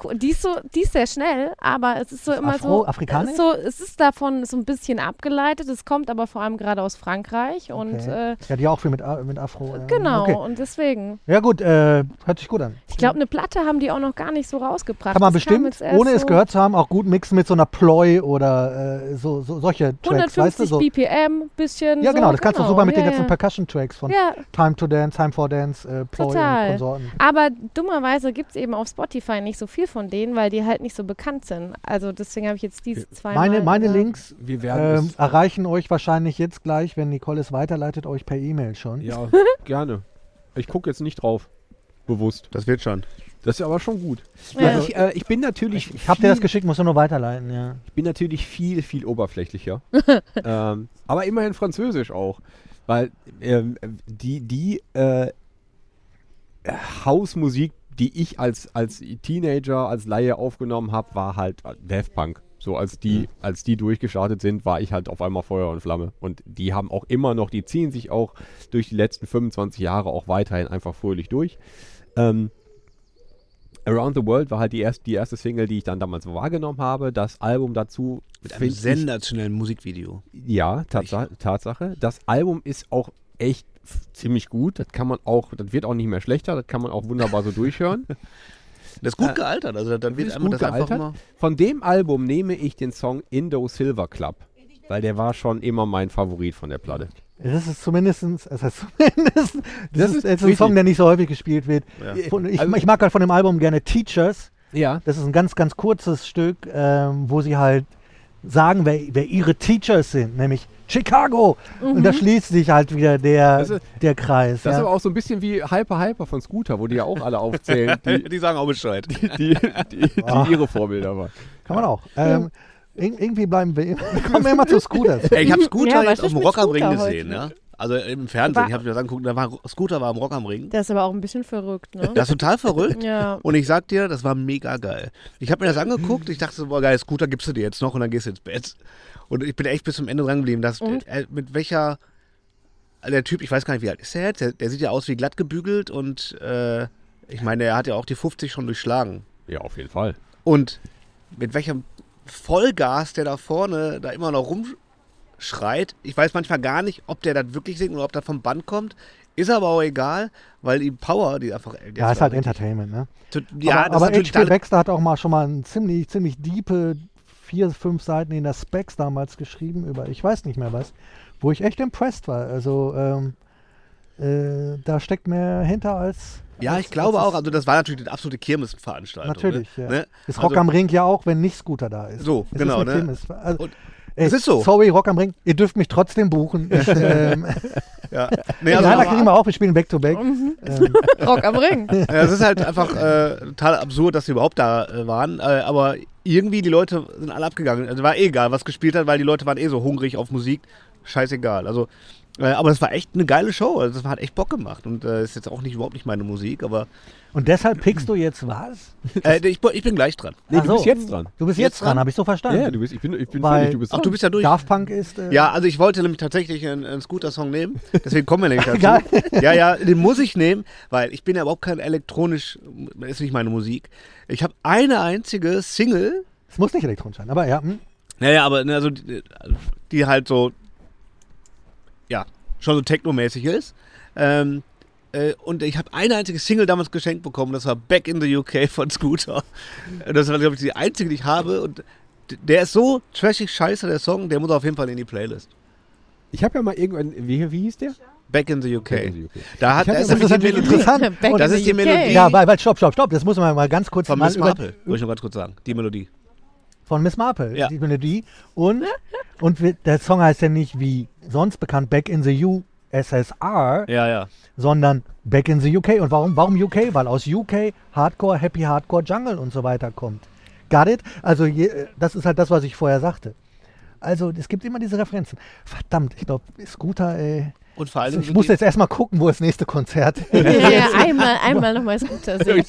cool- die ist so, die ist sehr schnell, aber es ist so immer Afro- so, afrikanisch? so, es ist davon so ein bisschen abgeleitet. Es kommt aber vor allem gerade aus Frankreich und Okay. äh, Ja, die auch viel mit, mit Afro. äh, genau Okay. und deswegen. Ja gut, äh, hört sich gut an. Ich glaube, eine Platte haben die auch noch gar nicht so rausgebracht. Kann man Das bestimmt, ohne es so gehört zu haben, auch gut mixen mit so einer Ploy oder äh, so, so solche Tracks, 150 weißt du? So. BPM, bisschen. Ja, so, genau, das kannst du super mit den ja, ganzen ja. Percussion-Tracks von Ja, Time to Dance, Time for Dance, äh, Ploy Total. und Konsorten. aber dummerweise gibt es eben auf Spotify nicht so viel von denen, weil die halt nicht so bekannt sind. Also deswegen habe ich jetzt diese zwei. Meine, meine Links Wir werden ähm, erreichen euch wahrscheinlich jetzt gleich, wenn Nicole es weiterleitet, euch per E-Mail schon. Ja, (laughs) gerne. Ich gucke jetzt nicht drauf. Bewusst. Das wird schon. Das ist aber schon gut. Ja. Also ich, äh, ich bin natürlich. Ich habe dir das viel- geschickt, musst du nur weiterleiten, ja. Ich bin natürlich viel, viel oberflächlicher. (laughs) ähm, aber immerhin Französisch auch. Weil ähm, die, die äh, Hausmusik, die ich als, als Teenager, als Laie aufgenommen habe, war halt Daft Punk. So als die, als die durchgestartet sind, war ich halt auf einmal Feuer und Flamme. Und die haben auch immer noch, die ziehen sich auch durch die letzten 25 Jahre auch weiterhin einfach fröhlich durch. Ähm, Around the World war halt die erste, die erste Single, die ich dann damals wahrgenommen habe. Das Album dazu Mit einem sensationellen Musikvideo. ja, Tatsa Tatsache. Das Album ist auch echt ziemlich gut. Das kann man auch, das wird auch nicht mehr schlechter. Das kann man auch wunderbar so durchhören. (laughs) Das ist gut gealtert. Also dann wird einfach gut das einfach gealtert. mal. Von dem Album nehme ich den Song Indo Silver Club, weil der war schon immer mein Favorit von der Platte. Das ist (laughs) zumindest, das heißt zumindest, das, Das ist, ist das ist ein. Song, der nicht so häufig gespielt wird. Ja. Von, ich, Also- ich mag halt von dem Album gerne Teachers. Ja. Das ist ein ganz, ganz kurzes Stück, ähm, wo sie halt sagen, wer, wer ihre Teachers sind, nämlich Chicago. Und da schließt sich halt wieder der, Das ist- der Kreis. Das ist ja. aber auch so ein bisschen wie Hyper Hyper von Scooter, wo die ja auch alle aufzählen, (laughs) die, Die sagen auch Bescheid. die, die, die, die ihre Vorbilder waren. Kann man auch. Ähm, ir- irgendwie bleiben wir, (laughs) kommen wir immer zu Scooters. Ich habe (laughs) Scooter Ja, jetzt auf ist dem mit Rock am Ring Scooter gesehen, heute? Also im Fernsehen, War- ich habe mir das angeguckt, da war Scooter war am Rock am Ring. Der ist aber auch ein bisschen verrückt, ne? Das ist total verrückt. ja. Und ich sag dir, das war mega geil. Ich habe mir das angeguckt, ich dachte so, boah geil, Scooter gibst du dir jetzt noch und dann gehst du ins Bett. Und ich bin echt bis zum Ende dran geblieben. Dass, äh, mit welcher, äh, der Typ, ich weiß gar nicht, wie alt ist der jetzt? Der, der sieht ja aus wie glatt gebügelt und äh, ich meine, er hat ja auch die 50 schon durchschlagen. Ja, auf jeden Fall. Und mit welchem Vollgas der da vorne da immer noch rumschreit. Ich weiß manchmal gar nicht, ob der das wirklich singt oder ob das vom Band kommt. Ist aber auch egal, weil die Power, die einfach. äh, Ja, ist halt Entertainment, ne? Ja, aber das aber H.P. Baxter hat auch mal schon mal ein ziemlich, ziemlich diepe vier, fünf Seiten in der Specs damals geschrieben über, ich weiß nicht mehr was, wo ich echt impressed war. Also ähm, äh, da steckt mehr hinter als. Ja, als, ich glaube auch. Also das war natürlich eine absolute Kirmesveranstaltung. Natürlich, ne? ja. Ne? Ist Also- Rock am Ring ja auch, wenn nicht Scooter da ist. So, Es genau, Ist ne? Kirmes. Also, Und ey, es ist so. Sorry, Rock am Ring, ihr dürft mich trotzdem buchen. (laughs) Ich, ähm, Ja. (laughs) Nee, also, da kriegen wir auch, wir spielen Back-to-Back. Mhm. ähm, (laughs) Rock am Ring. ja, es ist halt einfach äh, total absurd, dass sie überhaupt da äh, waren. Äh, aber irgendwie die Leute sind alle abgegangen. Also war eh egal, was gespielt hat, weil die Leute waren eh so hungrig auf Musik. Scheißegal. Also, aber es war echt eine geile Show. Also das hat echt Bock gemacht. Und äh, ist jetzt auch nicht überhaupt nicht meine Musik, aber und deshalb pickst du jetzt was? (laughs) äh, ich, ich bin gleich dran. Nee, Ach du so. bist jetzt dran. Du bist Jetzt jetzt dran, habe ich so verstanden. Ja, du bist, ich bin, ich bin Weil- fertig, du bist Ach, dran. du bist ja durch. Daft Punk ist. Äh, Ja, also ich wollte nämlich tatsächlich einen, einen Scooter-Song nehmen. Deswegen kommen wir nämlich (laughs) dazu. Geil. Ja, ja, den muss ich nehmen, weil ich bin ja überhaupt kein elektronisch, ist nicht meine Musik. Ich habe eine einzige Single, Es muss nicht elektronisch sein, aber ja. Hm. naja, aber ne, also die, die halt so, schon so technomäßig ist. Ähm, äh, und ich habe eine einzige Single damals geschenkt bekommen, das war Back in the UK von Scooter. Das war, glaube ich, die einzige, die ich habe. Und der ist so trashig scheiße, der Song, der muss auf jeden Fall in die Playlist. Ich habe ja mal irgendwann, wie, wie hieß der? Back in the UK. Back in the UK. Da hat das Das ist die interessant. Back Das in ist the die UK. Melodie. Ja, weil, weil, stopp, stopp, stopp. Das muss man mal ganz kurz von mal Miss über, Marple, wollte ich noch ganz kurz sagen. Die Melodie. Von Miss Marple, Ja. die Melodie. Und, und der Song heißt ja nicht wie sonst bekannt Back in the USSR, Ja, ja. sondern Back in the UK. Und warum, warum UK? Weil aus UK Hardcore, Happy Hardcore, Jungle und so weiter kommt. Got it? Also je, das ist halt das, was ich vorher sagte. Also es gibt immer diese Referenzen. Verdammt, ich glaube, Scooter, ey. Und vor allem. Ich sind muss jetzt erstmal gucken, wo das nächste Konzert ist. Ja, einmal, einmal nochmal Scooter sehen.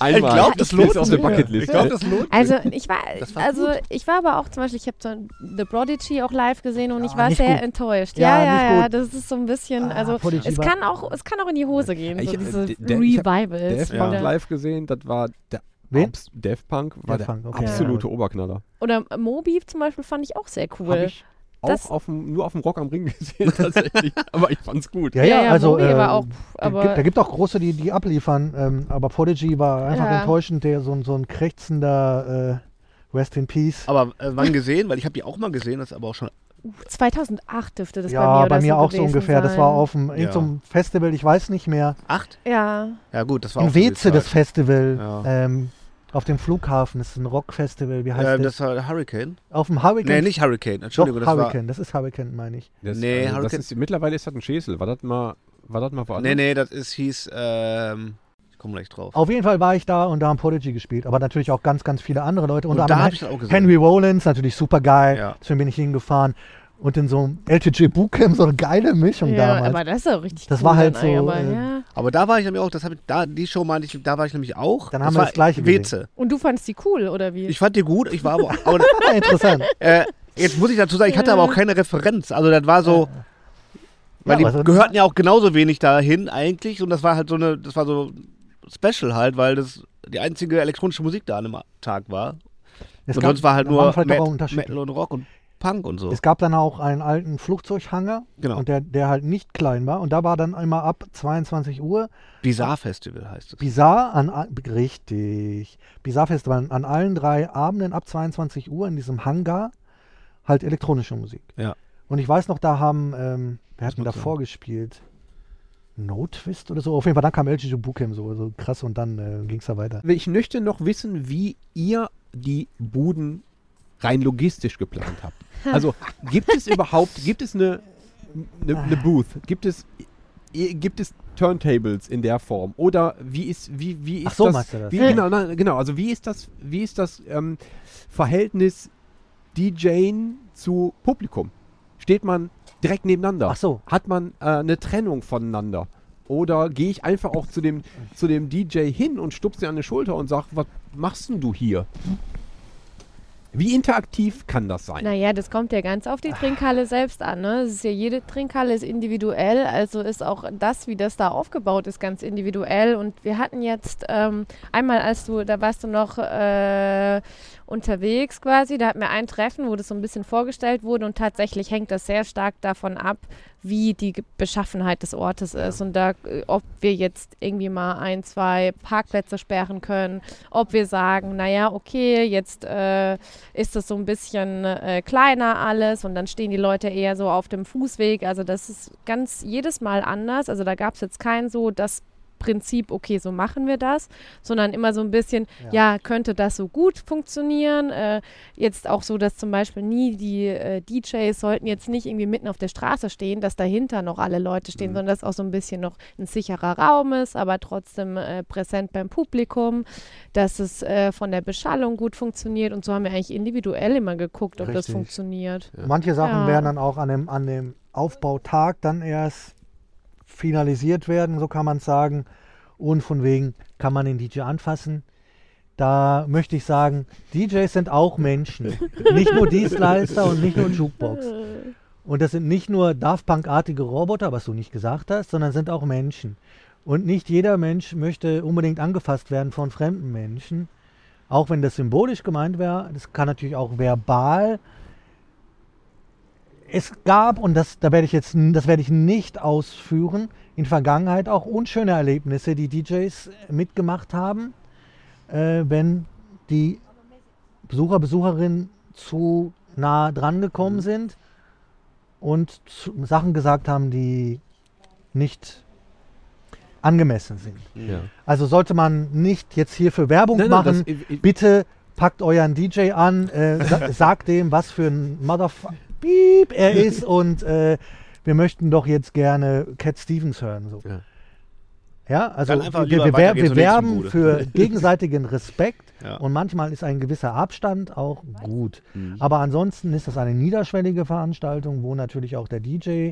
Einmal. glaub, das lohnt auf sich. der Bucketlist. Ich glaube, das lohnt. Also ich war, also ich war aber auch zum Beispiel, ich habe so The Prodigy auch live gesehen und Ja, ich war sehr gut. enttäuscht. Ja, Ja, ja, nicht ja, das ist so ein bisschen, Ah, also Prodigy es kann auch, es kann auch in die Hose gehen, Ich, so äh, diese der- der- ich hab Revivals. Death Ja. Punk live gesehen, das war der Wen? Abs- Death Punk war der Punk, okay. absolute Oberknaller. Oder Moby zum Beispiel fand ich auch sehr cool. Habe ich auch Das- auf dem, nur auf dem Rock am Ring (laughs) gesehen tatsächlich, (laughs) aber ich fand's gut. Ja, ja, also Moby äh, war auch, da, aber gibt, da gibt auch große, die, die abliefern, ähm, aber Prodigy war einfach Ja. enttäuschend, der so, ein- so ein krächzender äh, Rest in Peace. Aber äh, wann gesehen? Weil ich habe die auch mal gesehen, das ist aber auch schon. 2008 dürfte das ja, bei mir oder bei mir so auch so ungefähr. Das sein. war auf dem, Ja. einem Festival, ich weiß nicht mehr. Acht? Ja, Ja, gut, das war In Weze, das. Festival. Ja. Ähm, auf dem Flughafen, das ist ein Rockfestival, wie heißt Ähm, das? das war Hurricane. Auf dem Hurricane. Nee, nicht Hurricane. Entschuldigung, Doch, das Hurricane, das ist Hurricane, meine ich. Das, Nee, also, das Hurricane- ist, mittlerweile ist das ein Schäsel. War das mal, war das mal woanders? Nee, nee, das ist, hieß. Ähm, ich komme gleich drauf. Auf jeden Fall war ich da und da haben Prodigy gespielt, aber natürlich auch ganz, ganz viele andere Leute. Und Unter da anderem habe ich das auch gesehen. Henry Rollins, natürlich super geil. Ja. Deswegen bin ich hingefahren. Und in so einem LTG Bootcamp so eine geile Mischung ja damals. aber das ist auch richtig Das cool war halt so, aber, äh, ja. Aber da war ich nämlich auch, das ich, da, die Show meinte ich, da war ich nämlich auch. Dann das haben wir das Gleiche Weze. Und du fandst die cool, oder wie? Ich fand die gut, ich war aber, (laughs) aber (laughs) interessant. äh, jetzt muss ich dazu sagen, ich hatte aber auch keine Referenz. Also das war so, weil Ja, die gehörten ja auch genauso wenig dahin eigentlich und das war halt so eine, das war so Special halt, weil das die einzige elektronische Musik da an dem Tag war. Es und gab- sonst war halt nur Met- Unterschiede. Metal und Rock und Punk und so. Es gab dann auch einen alten Flugzeughanger, Genau. und der, der halt nicht klein war. Und da war dann immer ab 22 Uhr Bizarre Festival heißt es. Bizarre an richtig Bizarre Festival an allen drei Abenden ab 22 Uhr in diesem Hangar halt elektronische Musik. Ja. Und ich weiß noch, da haben ähm, wer hat denn mag da vorgespielt? No Twist oder so. Auf jeden Fall, dann kam LG Bookem so, so krass und dann äh, ging es da weiter. Ich möchte noch wissen, wie ihr die Buden rein logistisch geplant habt. (laughs) Also gibt es überhaupt, gibt es eine, eine, eine Booth? Gibt es, gibt es Turntables in der Form? Oder wie ist, wie, wie ist Ach so, das? meinst du das? Wie, genau, nein, genau, also wie ist das, wie ist das ähm, Verhältnis DJing zu Publikum? Steht man direkt nebeneinander? Ach so. Hat man äh, eine Trennung voneinander? Oder gehe ich einfach auch zu dem, zu dem DJ hin und stupse ihn an die Schulter und sage, was machst denn du hier? Wie interaktiv kann das sein? Naja, das kommt ja ganz auf die Trinkhalle selbst an. Ne? Ist ja jede Trinkhalle ist individuell, also ist auch das, wie das da aufgebaut ist, ganz individuell. Und wir hatten jetzt ähm, einmal, als du, da warst du noch äh, unterwegs quasi, da hatten wir ein Treffen, wo das so ein bisschen vorgestellt wurde und tatsächlich hängt das sehr stark davon ab, wie die Beschaffenheit des Ortes ist und da, äh, ob wir jetzt irgendwie mal ein, zwei Parkplätze sperren können, ob wir sagen, naja, okay, jetzt äh, ist das so ein bisschen äh, kleiner alles und dann stehen die Leute eher so auf dem Fußweg. Also das ist ganz jedes Mal anders. Also da gab es jetzt kein so das Prinzip, okay, so machen wir das, sondern immer so ein bisschen, ja, könnte das so gut funktionieren? Äh, jetzt auch so, dass zum Beispiel nie die äh, DJs sollten jetzt nicht irgendwie mitten auf der Straße stehen, dass dahinter noch alle Leute stehen, sondern dass auch so ein bisschen noch ein sicherer Raum ist, aber trotzdem äh, präsent beim Publikum, dass es äh, von der Beschallung gut funktioniert und so haben wir eigentlich individuell immer geguckt, ob das Richtig. funktioniert. Manche Sachen Ja. werden dann auch an dem, an dem Aufbautag dann erst finalisiert werden, so kann man es sagen. Und von wegen kann man den DJ anfassen. Da möchte ich sagen, DJs sind auch Menschen. nicht nur Dienstleister und nicht nur Jukebox. Und das sind nicht nur Daft Punk-artige Roboter, was du nicht gesagt hast, sondern sind auch Menschen. Und nicht jeder Mensch möchte unbedingt angefasst werden von fremden Menschen. Auch wenn das symbolisch gemeint wäre, das kann natürlich auch verbal es gab, und das, da werde ich jetzt, das werde ich nicht ausführen, in Vergangenheit auch unschöne Erlebnisse, die DJs mitgemacht haben, äh, wenn die Besucher, Besucherinnen zu nah dran gekommen sind und zu, Sachen gesagt haben, die nicht angemessen sind. Ja. Also sollte man nicht jetzt hier für Werbung Nein, nein, machen, das- ich- ich- bitte packt euren DJ an, äh, sa (laughs) sagt dem, was für ein Motherfucker er (laughs) ist und äh, wir möchten doch jetzt gerne Cat Stevens hören. So. Ja. Ja, also wir, wir, wer- wir werben für (laughs) gegenseitigen Respekt Ja. und manchmal ist ein gewisser Abstand auch gut. Mhm. Aber ansonsten ist das eine niederschwellige Veranstaltung, wo natürlich auch der DJ,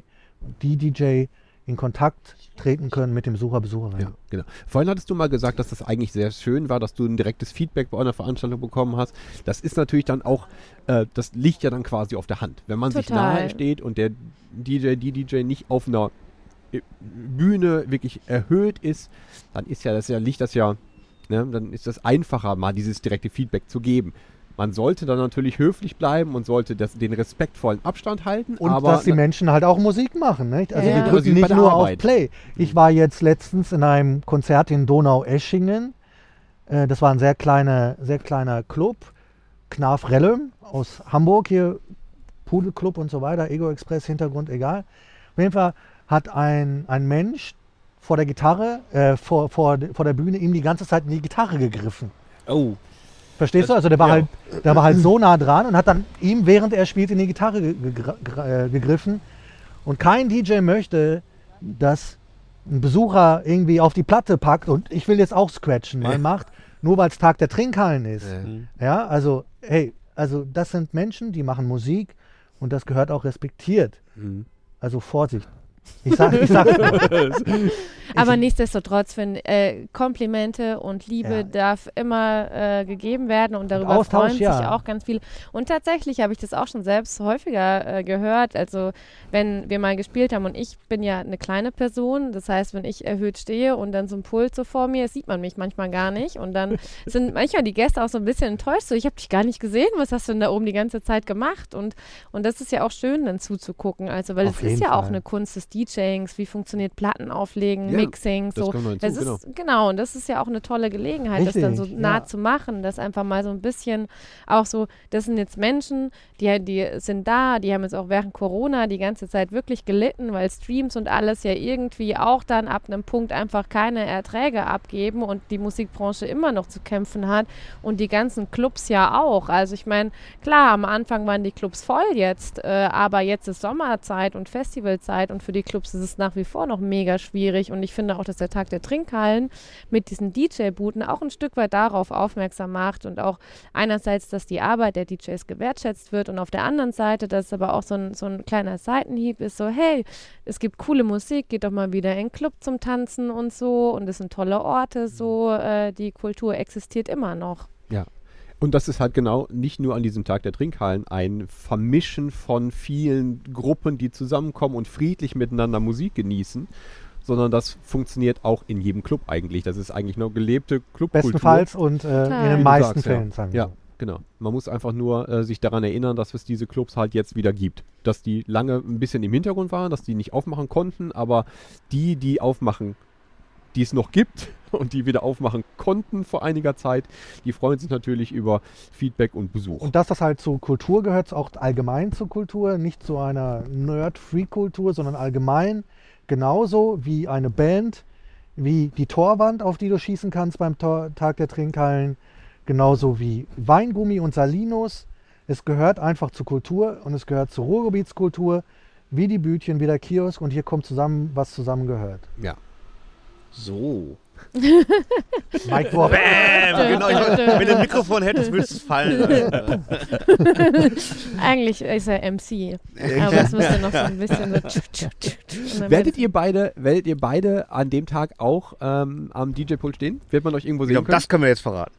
die DJ in Kontakt treten können mit dem Besucher, Besucherin. Ja, genau. Vorhin hattest du mal gesagt, dass das eigentlich sehr schön war, dass du ein direktes Feedback bei einer Veranstaltung bekommen hast. Das ist natürlich dann auch, äh, das liegt ja dann quasi auf der Hand. Wenn man sich Total. nahe steht und der DJ, die DJ nicht auf einer äh, Bühne wirklich erhöht ist, dann ist ja das ja, liegt das ja, ne, dann ist das einfacher, mal dieses direkte Feedback zu geben. Man sollte dann natürlich höflich bleiben und sollte das, den respektvollen Abstand halten. Und aber dass die Menschen halt auch Musik machen. Nicht? Also Ja. Also drücken nicht nur Arbeit. auf Play. Ich war jetzt letztens in einem Konzert in Donau-Eschingen. Äh, das war ein sehr kleiner, sehr kleiner Club. Knarf Rellem aus Hamburg hier. Pudelclub und so weiter. Ego Express, Hintergrund, egal. Auf jeden Fall hat ein, ein Mensch vor der Gitarre, äh, vor, vor, vor der Bühne ihm die ganze Zeit in die Gitarre gegriffen. Oh. Verstehst du? Also der war, ja. halt, der war halt (clears throat) so nah dran und hat dann ihm, während er spielt, in die Gitarre äh, gegriffen. Und kein DJ möchte, dass ein Besucher irgendwie auf die Platte packt und ich will jetzt auch scratchen mal macht, nur weil es Tag der Trinkhallen ist. Mhm. Ja, also, hey, also das sind Menschen, die machen Musik und das gehört auch respektiert. Mhm. Also Vorsicht. Ich sag, ich sag (laughs) Aber nichtsdestotrotz, wenn äh, Komplimente und Liebe Ja. darf immer äh, gegeben werden und darüber Austausch, freuen sich ja. auch ganz viele. Und tatsächlich habe ich das auch schon selbst häufiger äh, gehört. Also wenn wir mal gespielt haben und ich bin ja eine kleine Person, das heißt, wenn ich erhöht stehe und dann so ein Pult so vor mir, sieht man mich manchmal gar nicht und dann (laughs) sind manchmal die Gäste auch so ein bisschen enttäuscht. So, ich habe dich gar nicht gesehen. Was hast du denn da oben die ganze Zeit gemacht? Und und das ist ja auch schön, dann zuzugucken. Also, weil es ist ja auch Fall. eine Kunst des DJings. Wie funktioniert Platten auflegen, Ja, Mixing, das so. kommt noch hinzu, Es ist, genau. und das ist ja auch eine tolle Gelegenheit, das dann so Richtig, nah ja. zu machen, das einfach mal so ein bisschen auch so, das sind jetzt Menschen, die, die sind da, die haben jetzt auch während Corona die ganze Zeit wirklich gelitten, weil Streams und alles ja irgendwie auch dann ab einem Punkt einfach keine Erträge abgeben und die Musikbranche immer noch zu kämpfen hat und die ganzen Clubs ja auch. Also ich meine, klar, am Anfang waren die Clubs voll jetzt, äh, aber jetzt ist Sommerzeit und Festivalzeit und für die Clubs ist es nach wie vor noch mega schwierig. Und ich finde auch, dass der Tag der Trinkhallen mit diesen DJ-Booten auch ein Stück weit darauf aufmerksam macht und auch einerseits, dass die Arbeit der DJs gewertschätzt wird und auf der anderen Seite, dass es aber auch so ein, so ein kleiner Seitenhieb ist, so hey, es gibt coole Musik, geht doch mal wieder in den Club zum Tanzen und so. Und es sind tolle Orte, so äh, die Kultur existiert immer noch. Und das ist halt genau nicht nur an diesem Tag der Trinkhallen ein Vermischen von vielen Gruppen, die zusammenkommen und friedlich miteinander Musik genießen, sondern das funktioniert auch in jedem Club eigentlich. Das ist eigentlich nur gelebte Clubkultur. bestenfalls und äh, in den meisten sagst, Fällen, ja. sagen wir Ja, so. genau. Man muss einfach nur äh, sich daran erinnern, dass es diese Clubs halt jetzt wieder gibt. Dass die lange ein bisschen im Hintergrund waren, dass die nicht aufmachen konnten, aber die, die aufmachen, die es noch gibt (laughs) und die wieder aufmachen konnten vor einiger Zeit, die freuen sich natürlich über Feedback und Besuch. Und dass das halt zur Kultur gehört, auch allgemein zur Kultur, nicht zu einer Nerd-Free-Kultur, sondern allgemein genauso wie eine Band, wie die Torwand, auf die du schießen kannst beim Tor Tag der Trinkhallen, genauso wie Weingummi und Salinos. Es gehört einfach zur Kultur und es gehört zur Ruhrgebietskultur, wie die Bütchen, wie der Kiosk und hier kommt zusammen, was zusammengehört. ja. So. (laughs) Mike Drop. Bam! Genau, ich, wenn du ein Mikrofon hättest, würdest du es fallen lassen. (laughs) Eigentlich ist er MC, aber es müsste noch so ein bisschen so. tsch, tsch, tsch, tsch. Und dann Werdet ihr beide, werdet ihr beide an dem Tag auch ähm, am DJ-Pult stehen? Wird man euch irgendwo Ich sehen glaube, können? das können wir jetzt verraten.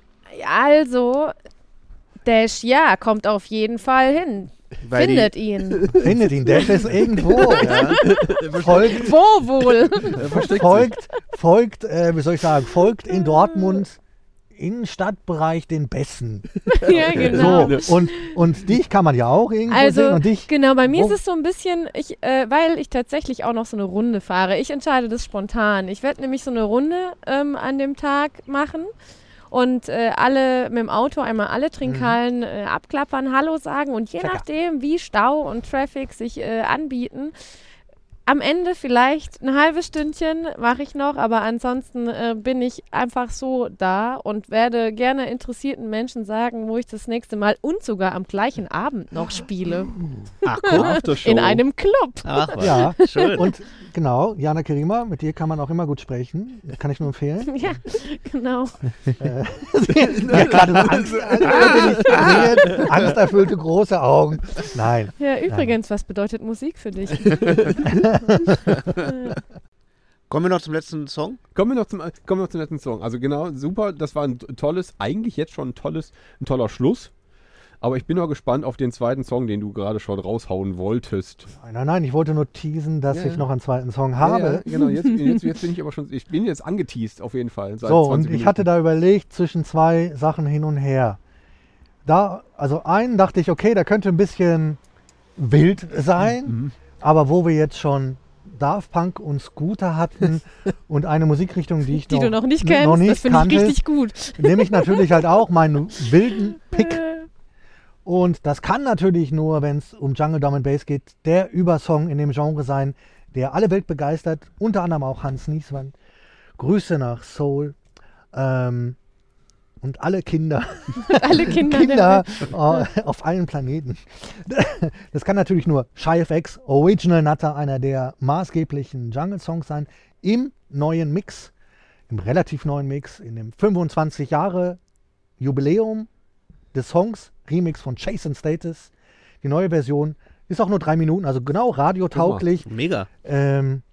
Also, Dash, ja, kommt auf jeden Fall hin. Weil die- Findet ihn. (laughs) Findet ihn, der ist irgendwo. Folgt Wo wohl? folgt, folgt, äh, wie soll ich sagen, folgt in Dortmund Innenstadtbereich den Besten. (laughs) ja, genau. So, und, und dich kann man ja auch irgendwo Also, sehen und dich. genau, bei mir Wo- ist es so ein bisschen, ich, äh, weil ich tatsächlich auch noch so eine Runde fahre. Ich entscheide das spontan. Ich werde nämlich so eine Runde ähm, an dem Tag machen und äh, alle mit dem Auto einmal alle Trinkhallen äh, abklappern, Hallo sagen und je nachdem, wie Stau und Traffic sich äh, anbieten, am Ende vielleicht ein halbes Stündchen mache ich noch, aber ansonsten äh, bin ich einfach so da und werde gerne interessierten Menschen sagen, wo ich das nächste Mal und sogar am gleichen Abend noch spiele. Ach, (laughs) guck. In einem Club. Ach, was. Ja, Schön. und genau, Jana Kerima, mit dir kann man auch immer gut sprechen. Kann ich nur empfehlen. (laughs) Ja, genau. (laughs) ja, gerade so Angst, Angst, angsterfüllte große Augen. Nein. Ja, übrigens, was bedeutet Musik für dich? (laughs) Kommen wir noch zum letzten Song? Kommen wir noch zum, kommen wir noch zum letzten Song. Also genau, super. Das war ein tolles, eigentlich jetzt schon ein tolles, ein toller Schluss. Aber ich bin noch gespannt auf den zweiten Song, den du gerade schon raushauen wolltest. Nein, nein, nein, ich wollte nur teasen, dass Ja, ich noch einen zweiten Song habe. Ja, ja, genau, jetzt, jetzt, jetzt bin ich aber schon, ich bin jetzt angeteased auf jeden Fall. Seit So, 20 und ich hatte Minuten. da überlegt zwischen zwei Sachen hin und her. Da, also einen dachte ich, okay, der könnte ein bisschen wild sein, Mhm. Aber wo wir jetzt schon Daft Punk und Scooter hatten (laughs) und eine Musikrichtung, die ich Die noch, du noch nicht kennst, noch nicht das finde ich richtig gut. nehme ich natürlich halt auch meinen wilden Pick. (laughs) Und das kann natürlich nur, wenn es um Jungle Drum and Bass geht, der Übersong in dem Genre sein, der alle Welt begeistert, unter anderem auch Hans Niesmann. Grüße nach Soul. Ähm, und alle Kinder, (laughs) Alle Kinder, Kinder der äh, auf allen Planeten. Das kann natürlich nur Shy FX, Original Nutter, einer der maßgeblichen Jungle-Songs sein, im neuen Mix, im relativ neuen Mix, in dem 25 Jahre Jubiläum des Songs, Remix von Chase and Status. Die neue Version ist auch nur drei Minuten, also genau radiotauglich. Mega. Ähm,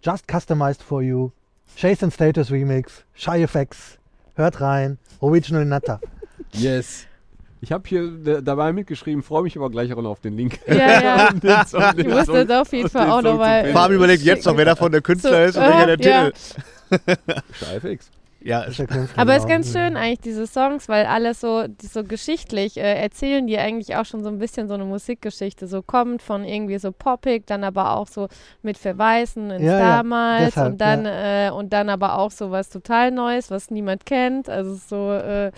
just customized for you. Chase and Status Remix, Shy FX. Hört rein, Original Nutter. Yes. Ich habe hier dabei mitgeschrieben, freue mich aber gleich auch noch auf den Link. Ja, ja. (laughs) Den Song, den Ich muss das auf jeden Fall auch Song noch zu mal- finden. Fabi überlegt jetzt noch, wer davon der Künstler So, ist und welcher äh, der ja. Titel. FX. Ja, Ist Künstler, (laughs) Aber es ist ganz schön eigentlich, diese Songs, weil alles so, die so geschichtlich äh, erzählen die eigentlich auch schon so ein bisschen so eine Musikgeschichte. So kommt von irgendwie so poppig, dann aber auch so mit Verweisen ins Ja, ja, damals deshalb, und dann äh, und dann aber auch so was total Neues, was niemand kennt. Also so, äh,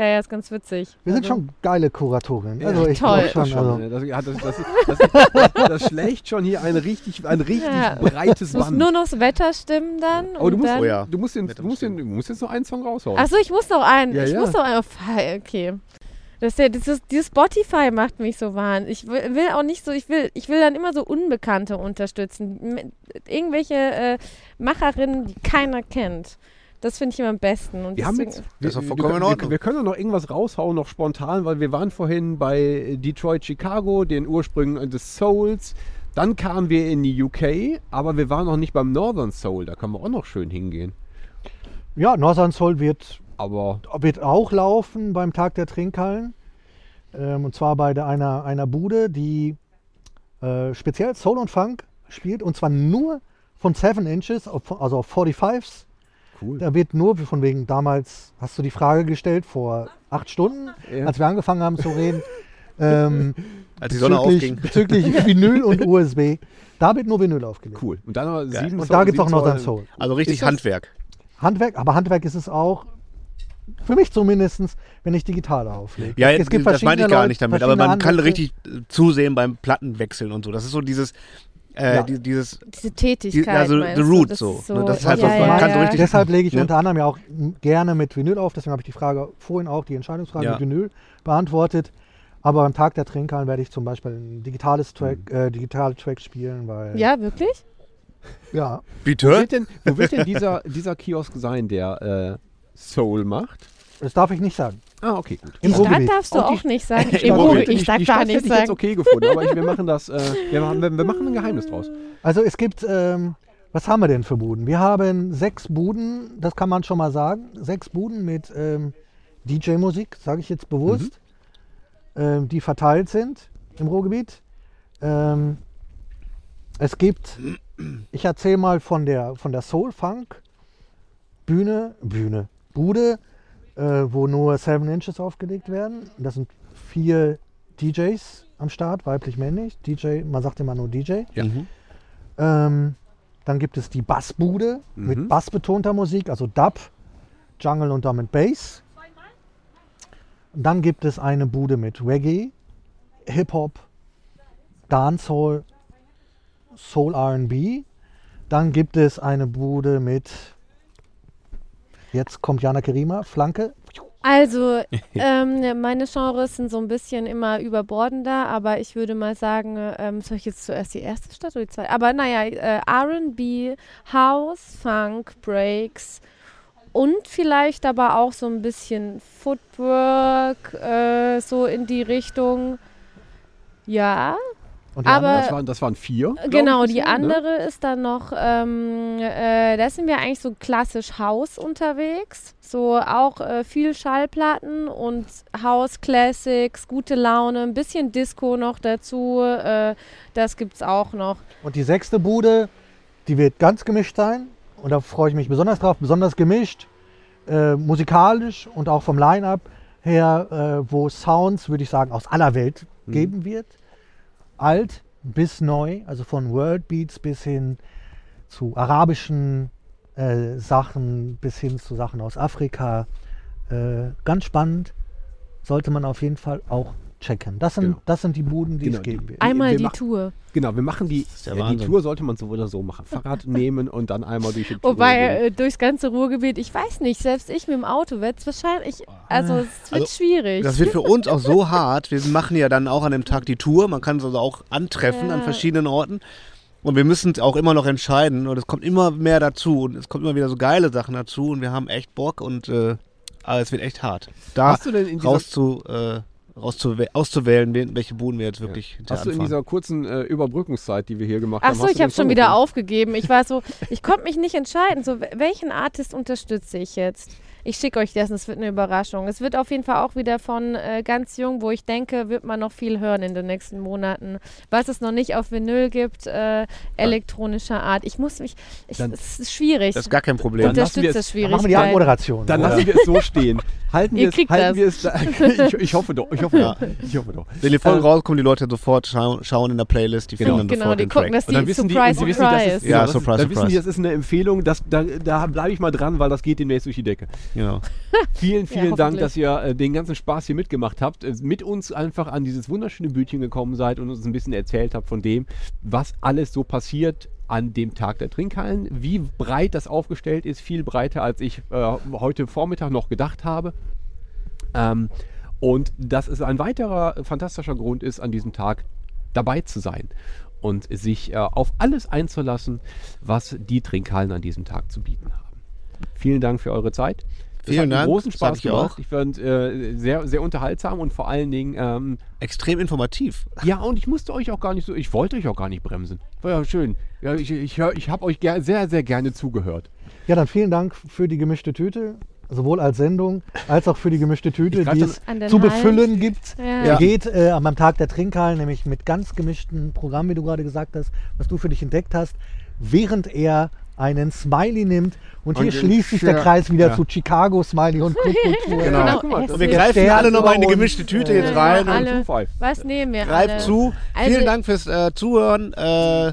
ja, ja, ist ganz witzig. Wir sind also, schon geile Kuratorinnen. Ja, Also ich toll. glaub schon. Also, Das, ja, das, das, das, das, das schlägt schon hier ein richtig, ein richtig Ja. breites muss Band. nur noch das Wetter stimmen dann. Aber du musst, dann, Oh ja. du, musst den, du, musst den, du musst jetzt noch einen Song raushauen. Achso, ich muss noch einen. Ja, ich ja. muss noch einen. Okay. Das, ist ja, dieses, dieses Spotify macht mich so wahnsinnig. Ich will, will auch nicht so, ich will, ich will dann immer so Unbekannte unterstützen. Irgendwelche äh, Macherinnen, die keiner kennt. Das finde ich immer am besten. Und wir haben jetzt, wir, wir, Ordnung. wir können noch irgendwas raushauen, noch spontan, weil wir waren vorhin bei Detroit, Chicago, den Ursprüngen des Souls. Dann kamen wir in die UK, aber wir waren noch nicht beim Northern Soul. Da kann man auch noch schön hingehen. ja, Northern Soul wird, Aber wird auch laufen beim Tag der Trinkhallen. Ähm, und zwar bei der, einer, einer Bude, die äh, speziell Soul und Funk spielt. Und zwar nur von 7 Inches, auf, also auf 45s. Cool. Da wird nur, von wegen damals, hast du die Frage gestellt, vor acht Stunden, Ja. als wir angefangen haben zu reden, (laughs) ähm, als die Sonne bezüglich, aufging. bezüglich (laughs) Vinyl und USB. Da wird nur Vinyl aufgelegt. Cool. Und dann noch Geil. sieben Und da gibt es auch sieben Northern Soul. Also richtig Handwerk. Handwerk, aber Handwerk ist es auch, für mich zumindest, wenn ich digital auflege. Ja, es gibt das meine ich gar Leute, nicht damit, aber man kann richtig zusehen beim Plattenwechseln und so. Das ist so dieses, äh, Ja. die, dieses, diese Tätigkeit. Die- also the root Das so, ist ne, das ist halt ja, was, man kann so richtig- Deshalb lege ich Ne? unter anderem ja auch gerne mit Vinyl auf. Deswegen habe ich die Frage vorhin auch, die Entscheidungsfrage Ja. mit Vinyl beantwortet. Aber am Tag der Trinkhallen werde ich zum Beispiel ein digitales Track, äh, digitale Tracks spielen, weil Ja, wirklich? ja, Wo bitte? wird denn, wo wird denn dieser, dieser Kiosk sein, der äh, Soul macht? das darf ich nicht sagen. Ah, okay, gut. Im Die Stadt Ruhrgebiet. darfst du Auch auch nicht sagen. (laughs) Im Ruhrgebiet, hätte ich sag die gar Stadt nicht hätte ich jetzt sagen. okay gefunden, aber ich, wir machen das, äh, wir, (laughs) machen, wir, wir machen ein Geheimnis draus. Also es gibt, ähm, was haben wir denn für Buden? Wir haben sechs Buden, das kann man schon mal sagen, sechs Buden mit ähm, DJ-Musik, sage ich jetzt bewusst, ähm, die verteilt sind im Ruhrgebiet. Ähm, es gibt, ich erzähle mal von der, von der Soul Funk Bühne, Bühne, Bude, wo nur Seven Inches aufgelegt werden. Das sind vier DJs am Start, weiblich-männlich. DJ, man sagt immer nur DJ. Ja. Ähm, dann gibt es die Bassbude Mhm. mit bassbetonter Musik, also Dub, Jungle und Drum and Bass. Und dann gibt es eine Bude mit Reggae, Hip-Hop, Dancehall, Soul RB. Dann gibt es eine Bude mit, jetzt kommt Jana Kerima, Flanke. Also, (laughs) ähm, meine Genres sind so ein bisschen immer überbordender, aber ich würde mal sagen, ähm, soll ich jetzt zuerst die erste Stadt oder die zweite? Aber naja, äh, RB, House, Funk, Breaks und vielleicht aber auch so ein bisschen Footwork, äh, so in die Richtung. Ja, Und die Aber- andere? Das waren, das waren vier. Genau, ich, die bisher, ne? andere ist dann noch, ähm, äh, da sind wir eigentlich so klassisch Haus unterwegs. So auch äh, viel Schallplatten und House Classics, gute Laune, ein bisschen Disco noch dazu. Äh, das gibt's auch noch. Und die sechste Bude, die wird ganz gemischt sein. Und da freue ich mich besonders drauf. Besonders gemischt, äh, musikalisch und auch vom Line-Up her, äh, wo Sounds, würde ich sagen, aus aller Welt Mhm. geben wird. Alt bis neu, also von World Beats bis hin zu arabischen äh, Sachen, bis hin zu Sachen aus Afrika. Äh, ganz spannend. Sollte man auf jeden Fall auch checken. Das sind, Genau. das sind die Buden, die Genau, es geben wird. Einmal wir die machen- Tour. Genau, wir machen die, ja, die Wahnsinn. Tour sollte man so oder so machen. Fahrrad (laughs) nehmen und dann einmal durch die Tour. Wobei gehen. äh, durchs ganze Ruhrgebiet, ich weiß nicht, selbst ich mit dem Auto werde es wahrscheinlich, also es wird Also, schwierig. Das wird für uns auch so hart. Wir machen ja dann auch an dem Tag die Tour. Man kann es also auch antreffen an Ja. verschiedenen Orten. Und wir müssen auch immer noch entscheiden. Und es kommt immer mehr dazu. Und es kommt immer wieder so geile Sachen dazu. Und wir haben echt Bock. Und äh, aber es wird echt hart. Da Hast du denn in dieser, raus zu, äh, raus zu, auszuwählen, welche Buden wir jetzt wirklich hinterher hast du in dieser kurzen äh, Überbrückungszeit, die wir hier gemacht Ach haben, so, hast ich habe schon wieder gefunden? aufgegeben. Ich war so, ich konnte mich nicht entscheiden. So, wel- welchen Artist unterstütze ich jetzt? Ich schicke euch das und es wird eine Überraschung. Es wird auf jeden Fall auch wieder von äh, ganz jung, wo ich denke, wird man noch viel hören in den nächsten Monaten. Was es noch nicht auf Vinyl gibt, äh, elektronischer Art. Ich muss mich, ich, Dann- es ist schwierig. Das ist gar kein Problem. Dann lassen wir Unterstütze es- es Dann schwierig. machen wir die Abmoderation. Dann oder? lassen wir es so stehen. Halten wir es, halten wir es da, (laughs) ich, ich hoffe doch, ich hoffe Ja. doch. Ich hoffe doch. Wenn die Folgen Äh, rauskommen, die Leute sofort schauen, schauen in der Playlist. Die finden dann Genau, sofort die den gucken, Track. dass Und dann die wissen die, Surprise, und sie wissen, das Surprise. ist, Ja, das Surprise, ist, dann wissen die, das ist eine Empfehlung, das, da, da bleibe ich mal dran, weil das geht demnächst durch die Decke. Genau. Vielen, vielen Dank, hoffentlich. dass ihr äh, den ganzen Spaß hier mitgemacht habt, äh, mit uns einfach an dieses wunderschöne Bütchen gekommen seid und uns ein bisschen erzählt habt von dem, was alles so passiert an dem Tag der Trinkhallen, wie breit das aufgestellt ist, viel breiter als ich äh, heute Vormittag noch gedacht habe. Ähm, und dass es ein weiterer fantastischer Grund ist, an diesem Tag dabei zu sein und sich äh, auf alles einzulassen, was die Trinkhallen an diesem Tag zu bieten haben. Vielen Dank für eure Zeit. Vielen hat Dank, großen Spaß ich gemacht. auch. Ich fand äh, sehr, sehr unterhaltsam und vor allen Dingen, ähm, Extrem informativ. ja, und ich musste euch auch gar nicht so, ich wollte euch auch gar nicht bremsen. War ja schön. Ja, ich ich, ich habe euch ger sehr, sehr gerne zugehört. Ja, dann vielen Dank für die gemischte Tüte, sowohl als Sendung als auch für die gemischte Tüte, die es zu Hals. befüllen gibt. Ja. Geht äh, am Tag der Trinkhallen, nämlich mit ganz gemischten Programm, wie du gerade gesagt hast, was du für dich entdeckt hast, während er einen Smiley nimmt. Und, Und hier schließt sich der Kreis wieder ja. zu Chicago, Smiley und Clubkultur. (laughs) Genau. Genau, Und wir greifen Stern alle nochmal in uns. gemischte Tüte jetzt Ja, rein. alle. Und Zufall. Was nehmen wir greift alle? zu. Also- Vielen Dank fürs äh, Zuhören. Äh,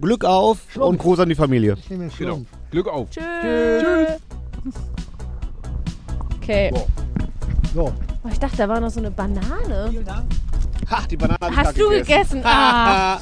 Glück auf und Gruß an die Familie. Ich nehme den Genau. Schlumpf. Glück auf. Tschüss. Okay. So. Oh, ich dachte, da war noch so eine Banane. Ha, die Banane Hast du gegessen? (laughs) Ah.